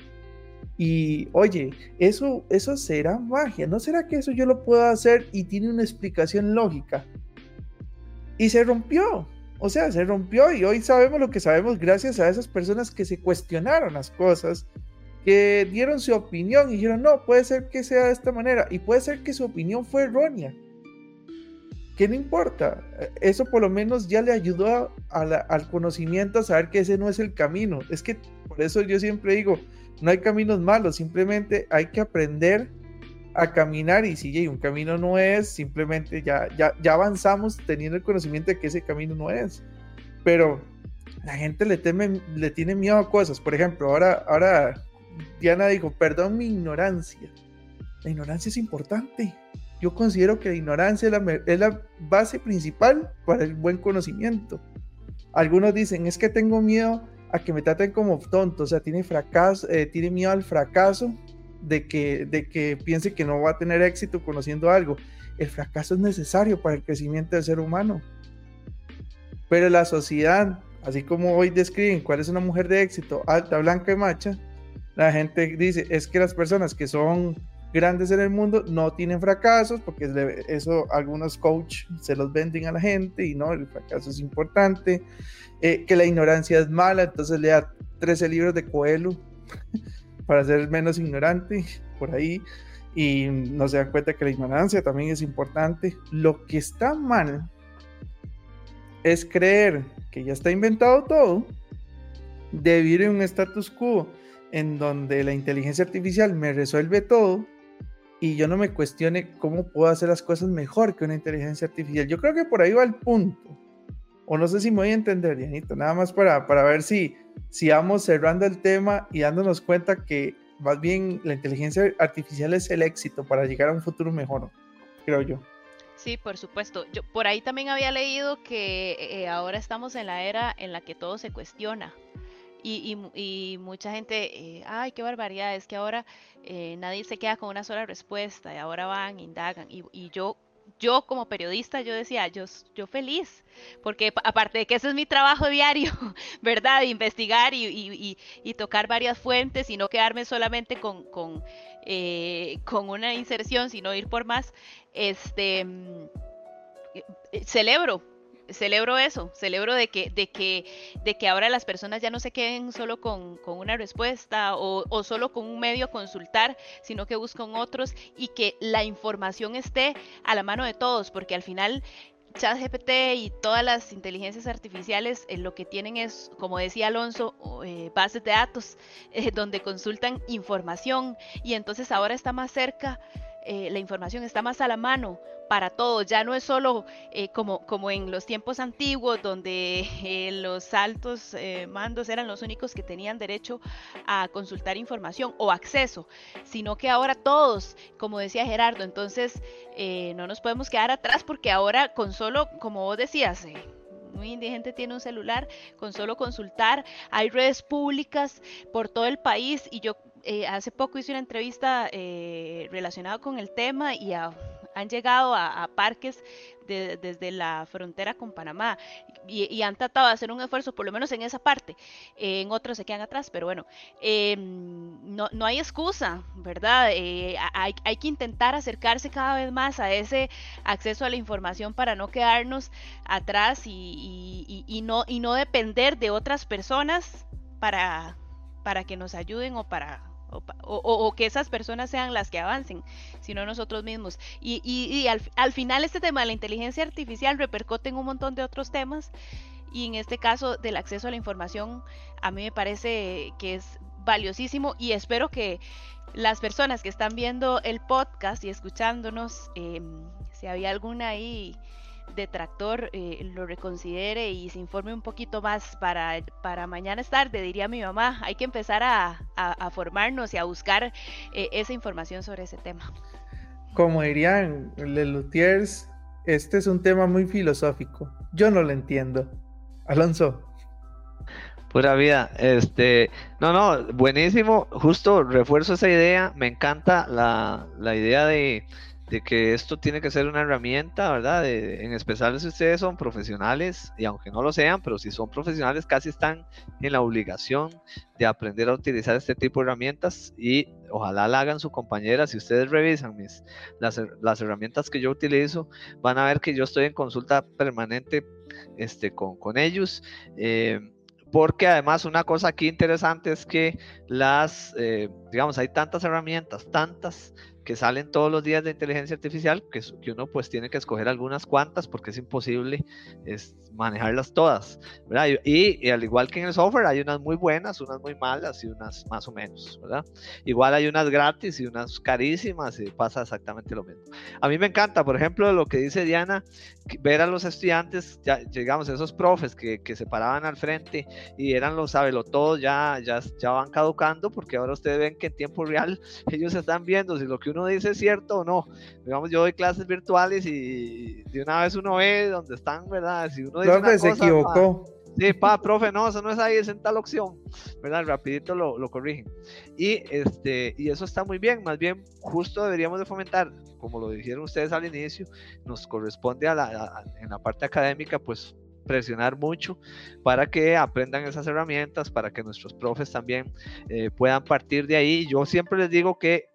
Y oye, eso, eso será magia, ¿no será que eso yo lo puedo hacer y tiene una explicación lógica? Y se rompió, o sea, se rompió y hoy sabemos lo que sabemos gracias a esas personas que se cuestionaron las cosas, que dieron su opinión y dijeron, no, puede ser que sea de esta manera y puede ser que su opinión fue errónea que no importa, eso por lo menos ya le ayudó al conocimiento a saber que ese no es el camino. Es que por eso yo siempre digo, no hay caminos malos, simplemente hay que aprender a caminar y si un camino no es, simplemente ya, ya, ya avanzamos teniendo el conocimiento de que ese camino no es. Pero la gente le, teme, le tiene miedo a cosas. Por ejemplo, ahora, ahora Diana dijo, perdón mi ignorancia. La ignorancia es importante yo considero que la ignorancia es la, base principal para el buen conocimiento. Algunos dicen, es que tengo miedo a que me traten como tonto, o sea, tiene, fracaso, eh, tiene miedo al fracaso de que, de que piense que no va a tener éxito conociendo algo. El fracaso es necesario para el crecimiento del ser humano. Pero la sociedad, así como hoy describen cuál es una mujer de éxito, alta, blanca y macha, la gente dice, es que las personas que son grandes en el mundo no tienen fracasos, porque eso algunos coach se los venden a la gente y no, el fracaso es importante, eh, que la ignorancia es mala, entonces lea 13 libros de Coelho para ser menos ignorante por ahí y no se dan cuenta que la ignorancia también es importante. Lo que está mal es creer que ya está inventado todo, de vivir en un status quo en donde la inteligencia artificial me resuelve todo y yo no me cuestione cómo puedo hacer las cosas mejor que una inteligencia artificial. Yo creo que por ahí va el punto. O no sé si me voy a entender, Dianito, nada más para, para ver si, si vamos cerrando el tema y dándonos cuenta que más bien la inteligencia artificial es el éxito para llegar a un futuro mejor, creo yo. Sí, por supuesto. Yo por ahí también había leído que eh, ahora estamos en la era en la que todo se cuestiona. Y, y, mucha gente, eh, ay, qué barbaridad, es que ahora eh, nadie se queda con una sola respuesta y ahora van, indagan. Y, y, yo, yo como periodista, yo decía, yo, feliz, porque aparte de que ese es mi trabajo diario, ¿verdad? investigar y, y, tocar varias fuentes y no quedarme solamente con, con, eh, con una inserción, sino ir por más, este, mm, celebro celebro eso, celebro de que, de que, de que ahora las personas ya no se queden solo con, una respuesta o, solo con un medio a consultar, sino que buscan otros y que la información esté a la mano de todos, porque al final ChatGPT y todas las inteligencias artificiales eh, lo que tienen es, como decía Alonso, eh, bases de datos eh, donde consultan información y entonces ahora está más cerca eh, la información está más a la mano para todos, ya no es solo eh, como, como en los tiempos antiguos donde eh, los altos mandos eran los únicos que tenían derecho a consultar información o acceso, sino que ahora todos, como decía Gerardo, entonces no nos podemos quedar atrás porque ahora con solo, como vos decías, muy indigente tiene un celular, con solo consultar, hay redes públicas por todo el país y yo eh, hace poco hice una entrevista eh, relacionada con el tema y han llegado a, parques desde la frontera con Panamá y, han tratado de hacer un esfuerzo, por lo menos en esa parte. en otros se quedan atrás, pero bueno, em, no, no, hay excusa, ¿verdad? Eh, hay, hay, que intentar acercarse cada vez más a ese acceso a la información para no quedarnos atrás y, y no, y no depender de otras personas para, para que nos ayuden o para o, que esas personas sean las que avancen, sino nosotros mismos. Y, al, final este tema de la inteligencia artificial repercute en un montón de otros temas y en este caso del acceso a la información a mí me parece que es valiosísimo y espero que las personas que están viendo el podcast y escuchándonos, em, si había alguna ahí detractor eh, lo reconsidere y se informe un poquito más para, para mañana es tarde, diría mi mamá. Hay que empezar a, formarnos y a buscar eh, esa información sobre ese tema. Como dirían los Lutiers, este es un tema muy filosófico. Yo no lo entiendo. Alonso. Pura vida. Este, no, no, buenísimo. Justo refuerzo esa idea. Me encanta la, la idea de de que esto tiene que ser una herramienta, ¿verdad? en especial si ustedes son profesionales, y aunque no lo sean, pero si son profesionales, casi están en la obligación de aprender a utilizar este tipo de herramientas y ojalá la hagan su compañera. Si ustedes revisan mis, las, las herramientas que yo utilizo, van a ver que yo estoy en consulta permanente este, con, con ellos. Eh, porque además una cosa aquí interesante es que las, eh, digamos, hay tantas herramientas, tantas que salen todos los días de inteligencia artificial, que, que uno pues tiene que escoger algunas cuantas porque es imposible es, manejarlas todas. ¿verdad? Y, al igual que en el software, hay unas muy buenas, unas muy malas y unas más o menos. ¿verdad? Igual hay unas gratis y unas carísimas y pasa exactamente lo mismo. A mí me encanta, por ejemplo, lo que dice Diana, ver a los estudiantes, ya, llegamos, esos profes que, que, se paraban al frente y eran los sabelotodos, ya, ya, ya van caducando porque ahora ustedes ven que en tiempo real ellos están viendo si lo que uno dice es cierto o no. Digamos, yo doy clases virtuales y de una vez uno ve dónde están, ¿verdad? Si uno dice se equivocó. sí, pa, profe, no, eso no es ahí, es en tal opción, ¿verdad? Rapidito lo, lo corrigen. Y, este, y eso está muy bien, más bien justo deberíamos de fomentar, como lo dijeron ustedes al inicio, nos corresponde a la, en la parte académica, pues presionar mucho para que aprendan esas herramientas, para que nuestros profes también eh, puedan partir de ahí. Yo siempre les digo que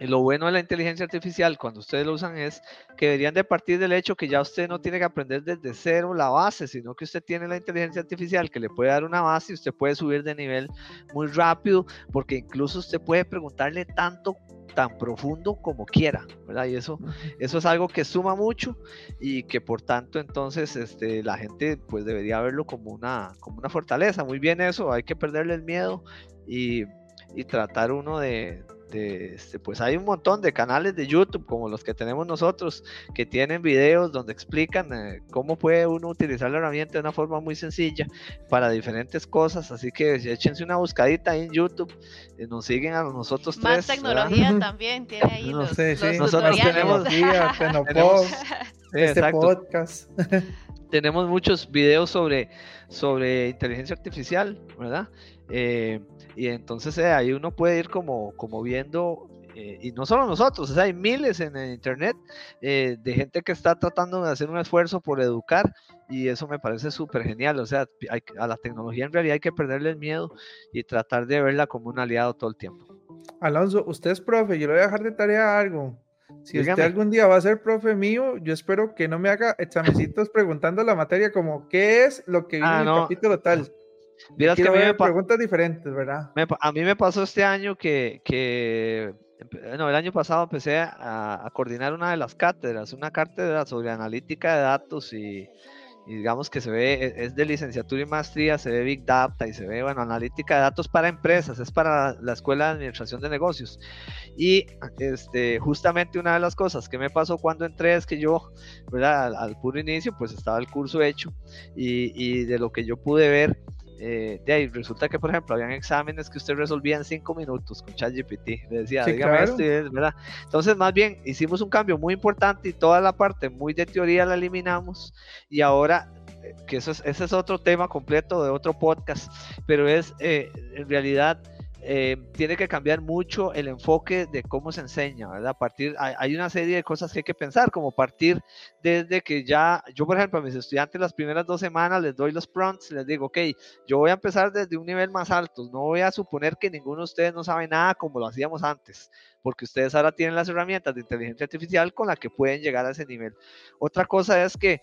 lo bueno de la inteligencia artificial cuando ustedes lo usan es que deberían de partir del hecho que ya usted no tiene que aprender desde cero la base, sino que usted tiene la inteligencia artificial que le puede dar una base y usted puede subir de nivel muy rápido, porque incluso usted puede preguntarle tanto tan profundo como quiera, ¿verdad? Y eso, eso es algo que suma mucho y que por tanto entonces este, la gente pues debería verlo como una, como una fortaleza. Muy bien eso, hay que perderle el miedo y, y tratar uno de, este, pues hay un montón de canales de YouTube como los que tenemos nosotros que tienen videos donde explican eh, cómo puede uno utilizar la herramienta de una forma muy sencilla para diferentes cosas, así que échense una buscadita ahí en YouTube, y nos siguen a nosotros Más tecnología también tiene ahí los, nosotros tenemos, este podcast. tenemos muchos videos sobre, sobre inteligencia artificial, ¿verdad? Eh, y entonces eh, ahí uno puede ir como, como viendo, eh, y no solo nosotros, hay miles en el Internet eh, de gente que está tratando de hacer un esfuerzo por educar y eso me parece súper genial. O sea, a la tecnología en realidad hay que perderle el miedo y tratar de verla como un aliado todo el tiempo. Alonso, usted es profe, yo le voy a dejar de tarea algo. Si usted algún día va a ser profe mío, yo espero que no me haga examencitos preguntando la materia como qué es lo que viene ah, en el capítulo tal. Miras que a mí me preguntas diferentes, ¿verdad? a mí me pasó este año que, que no, el año pasado empecé a, coordinar una de las cátedras, una cátedra sobre analítica de datos y, digamos que se ve, e, es de licenciatura y maestría, se ve Big Data y se ve, bueno, analítica de datos para empresas, es para la Escuela de Administración de Negocios. Y este, justamente una de las cosas que me pasó cuando entré es que yo, ¿verdad? Al, puro inicio, pues estaba el curso hecho y, y de lo que yo pude ver, eh, de ahí resulta que, por ejemplo, habían exámenes que usted resolvía en cinco minutos con ChatGPT. Le decía, dígame esto y es, ¿verdad? Entonces, más bien, hicimos un cambio muy importante y toda la parte muy de teoría la eliminamos. Y ahora, eh, que eso es, ese es otro tema completo de otro podcast, pero es eh, en realidad eh, tiene que cambiar mucho el enfoque de cómo se enseña, ¿verdad? Partir, hay, una serie de cosas que hay que pensar, como partir desde que ya, yo por ejemplo a mis estudiantes las primeras dos semanas les doy los prompts, les digo, ok, yo voy a empezar desde un nivel más alto, no voy a suponer que ninguno de ustedes no sabe nada como lo hacíamos antes, porque ustedes ahora tienen las herramientas de inteligencia artificial con las que pueden llegar a ese nivel. Otra cosa es que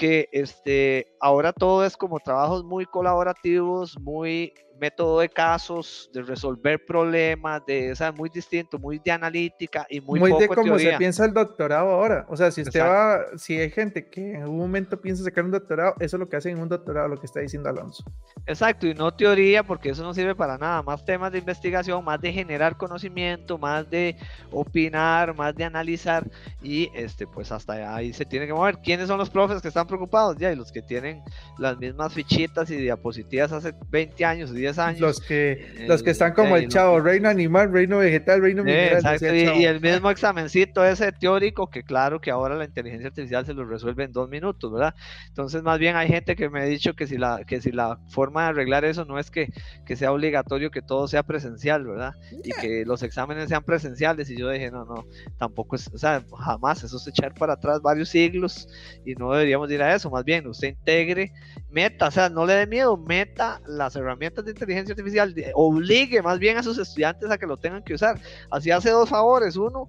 que este, ahora todo es como trabajos muy colaborativos, muy método de casos, de resolver problemas, de, o muy distinto, muy de analítica y muy, muy de cómo se piensa el doctorado ahora. O sea, si usted va, si hay gente que en algún momento piensa sacar un doctorado, eso es lo que hacen en un doctorado, lo que está diciendo Alonso. Exacto, y no teoría, porque eso no sirve para nada, más temas de investigación, más de generar conocimiento, más de opinar, más de analizar, y este, pues hasta ahí se tiene que mover. ¿Quiénes son los profes que están preocupados? Ya, y los que tienen las mismas fichitas y diapositivas hace 20 años, 10 años. Los que, los que están como el chavo, reino animal, reino vegetal, reino mineral. y, el mismo examencito ese teórico que claro que ahora la inteligencia artificial se lo resuelve en dos minutos, ¿verdad? Entonces más bien hay gente que me ha dicho que si la, que si la forma de arreglar eso no es que, que sea obligatorio que todo sea presencial, ¿verdad? Y que los exámenes sean presenciales y yo dije, no, no, tampoco es, o sea, jamás, eso es echar para atrás varios siglos y no deberíamos ir a eso, más bien usted integre, meta, o sea, no le dé miedo, meta las herramientas de inteligencia artificial, obligue más bien a sus estudiantes a que lo tengan que usar. Así hace dos favores, uno,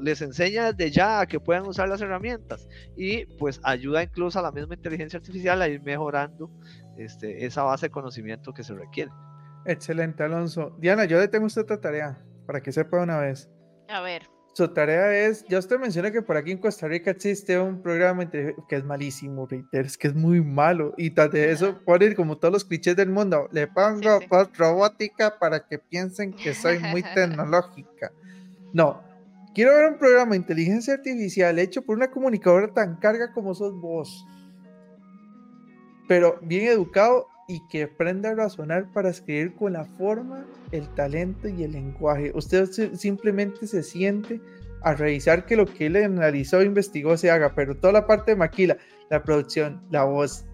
les enseña desde ya a que puedan usar las herramientas y pues ayuda incluso a la misma inteligencia artificial a ir mejorando este, esa base de conocimiento que se requiere. Excelente, Alonso. Diana, yo le tengo usted otra tarea para que sepa una vez. A ver. Su tarea es, ya usted menciona que por aquí en Costa Rica existe un programa que es malísimo, reiter, es que es muy malo. Y tal de eso ponen como todos los clichés del mundo. Le pongo post robótica para que piensen que soy muy tecnológica. No, quiero ver un programa de inteligencia artificial hecho por una comunicadora tan carga como sos vos. Pero bien educado y que aprenda a razonar para escribir con la forma, el talento y el lenguaje. Usted simplemente se siente a revisar que lo que él analizó e investigó se haga, pero toda la parte de maquila, la producción, la voz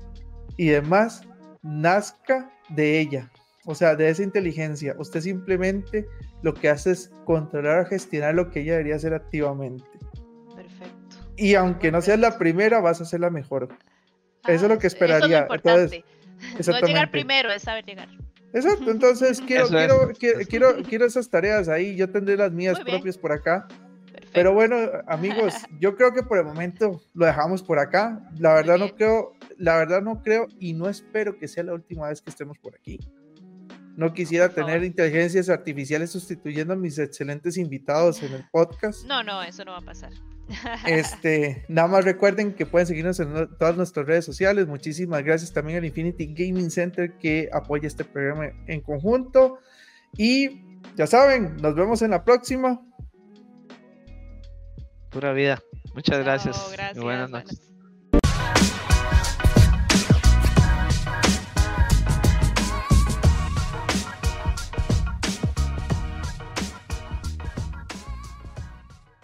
y demás, nazca de ella, o sea, de esa inteligencia. Usted simplemente lo que hace es controlar o gestionar lo que ella debería hacer activamente. Perfecto. Y aunque no seas la primera, vas a ser la mejor. eso es lo que ah, esperaría. Entonces, no llegar primero, es saber llegar. Exacto, entonces quiero, quiero, quiero, esas tareas ahí, yo tendré las mías propias por acá. Pero bueno, amigos, yo creo que por el momento lo dejamos por acá. La verdad no creo, la verdad no creo y no espero que sea la última vez que estemos por aquí. No quisiera tener inteligencias artificiales sustituyendo a mis excelentes invitados en el podcast. No, no, eso no va a pasar. Este, nada más recuerden que pueden seguirnos en todas nuestras redes sociales. Muchísimas gracias también al Infinity Gaming Center que apoya este programa en conjunto. Y ya saben, nos vemos en la próxima. Pura vida. Muchas gracias. Buenas noches.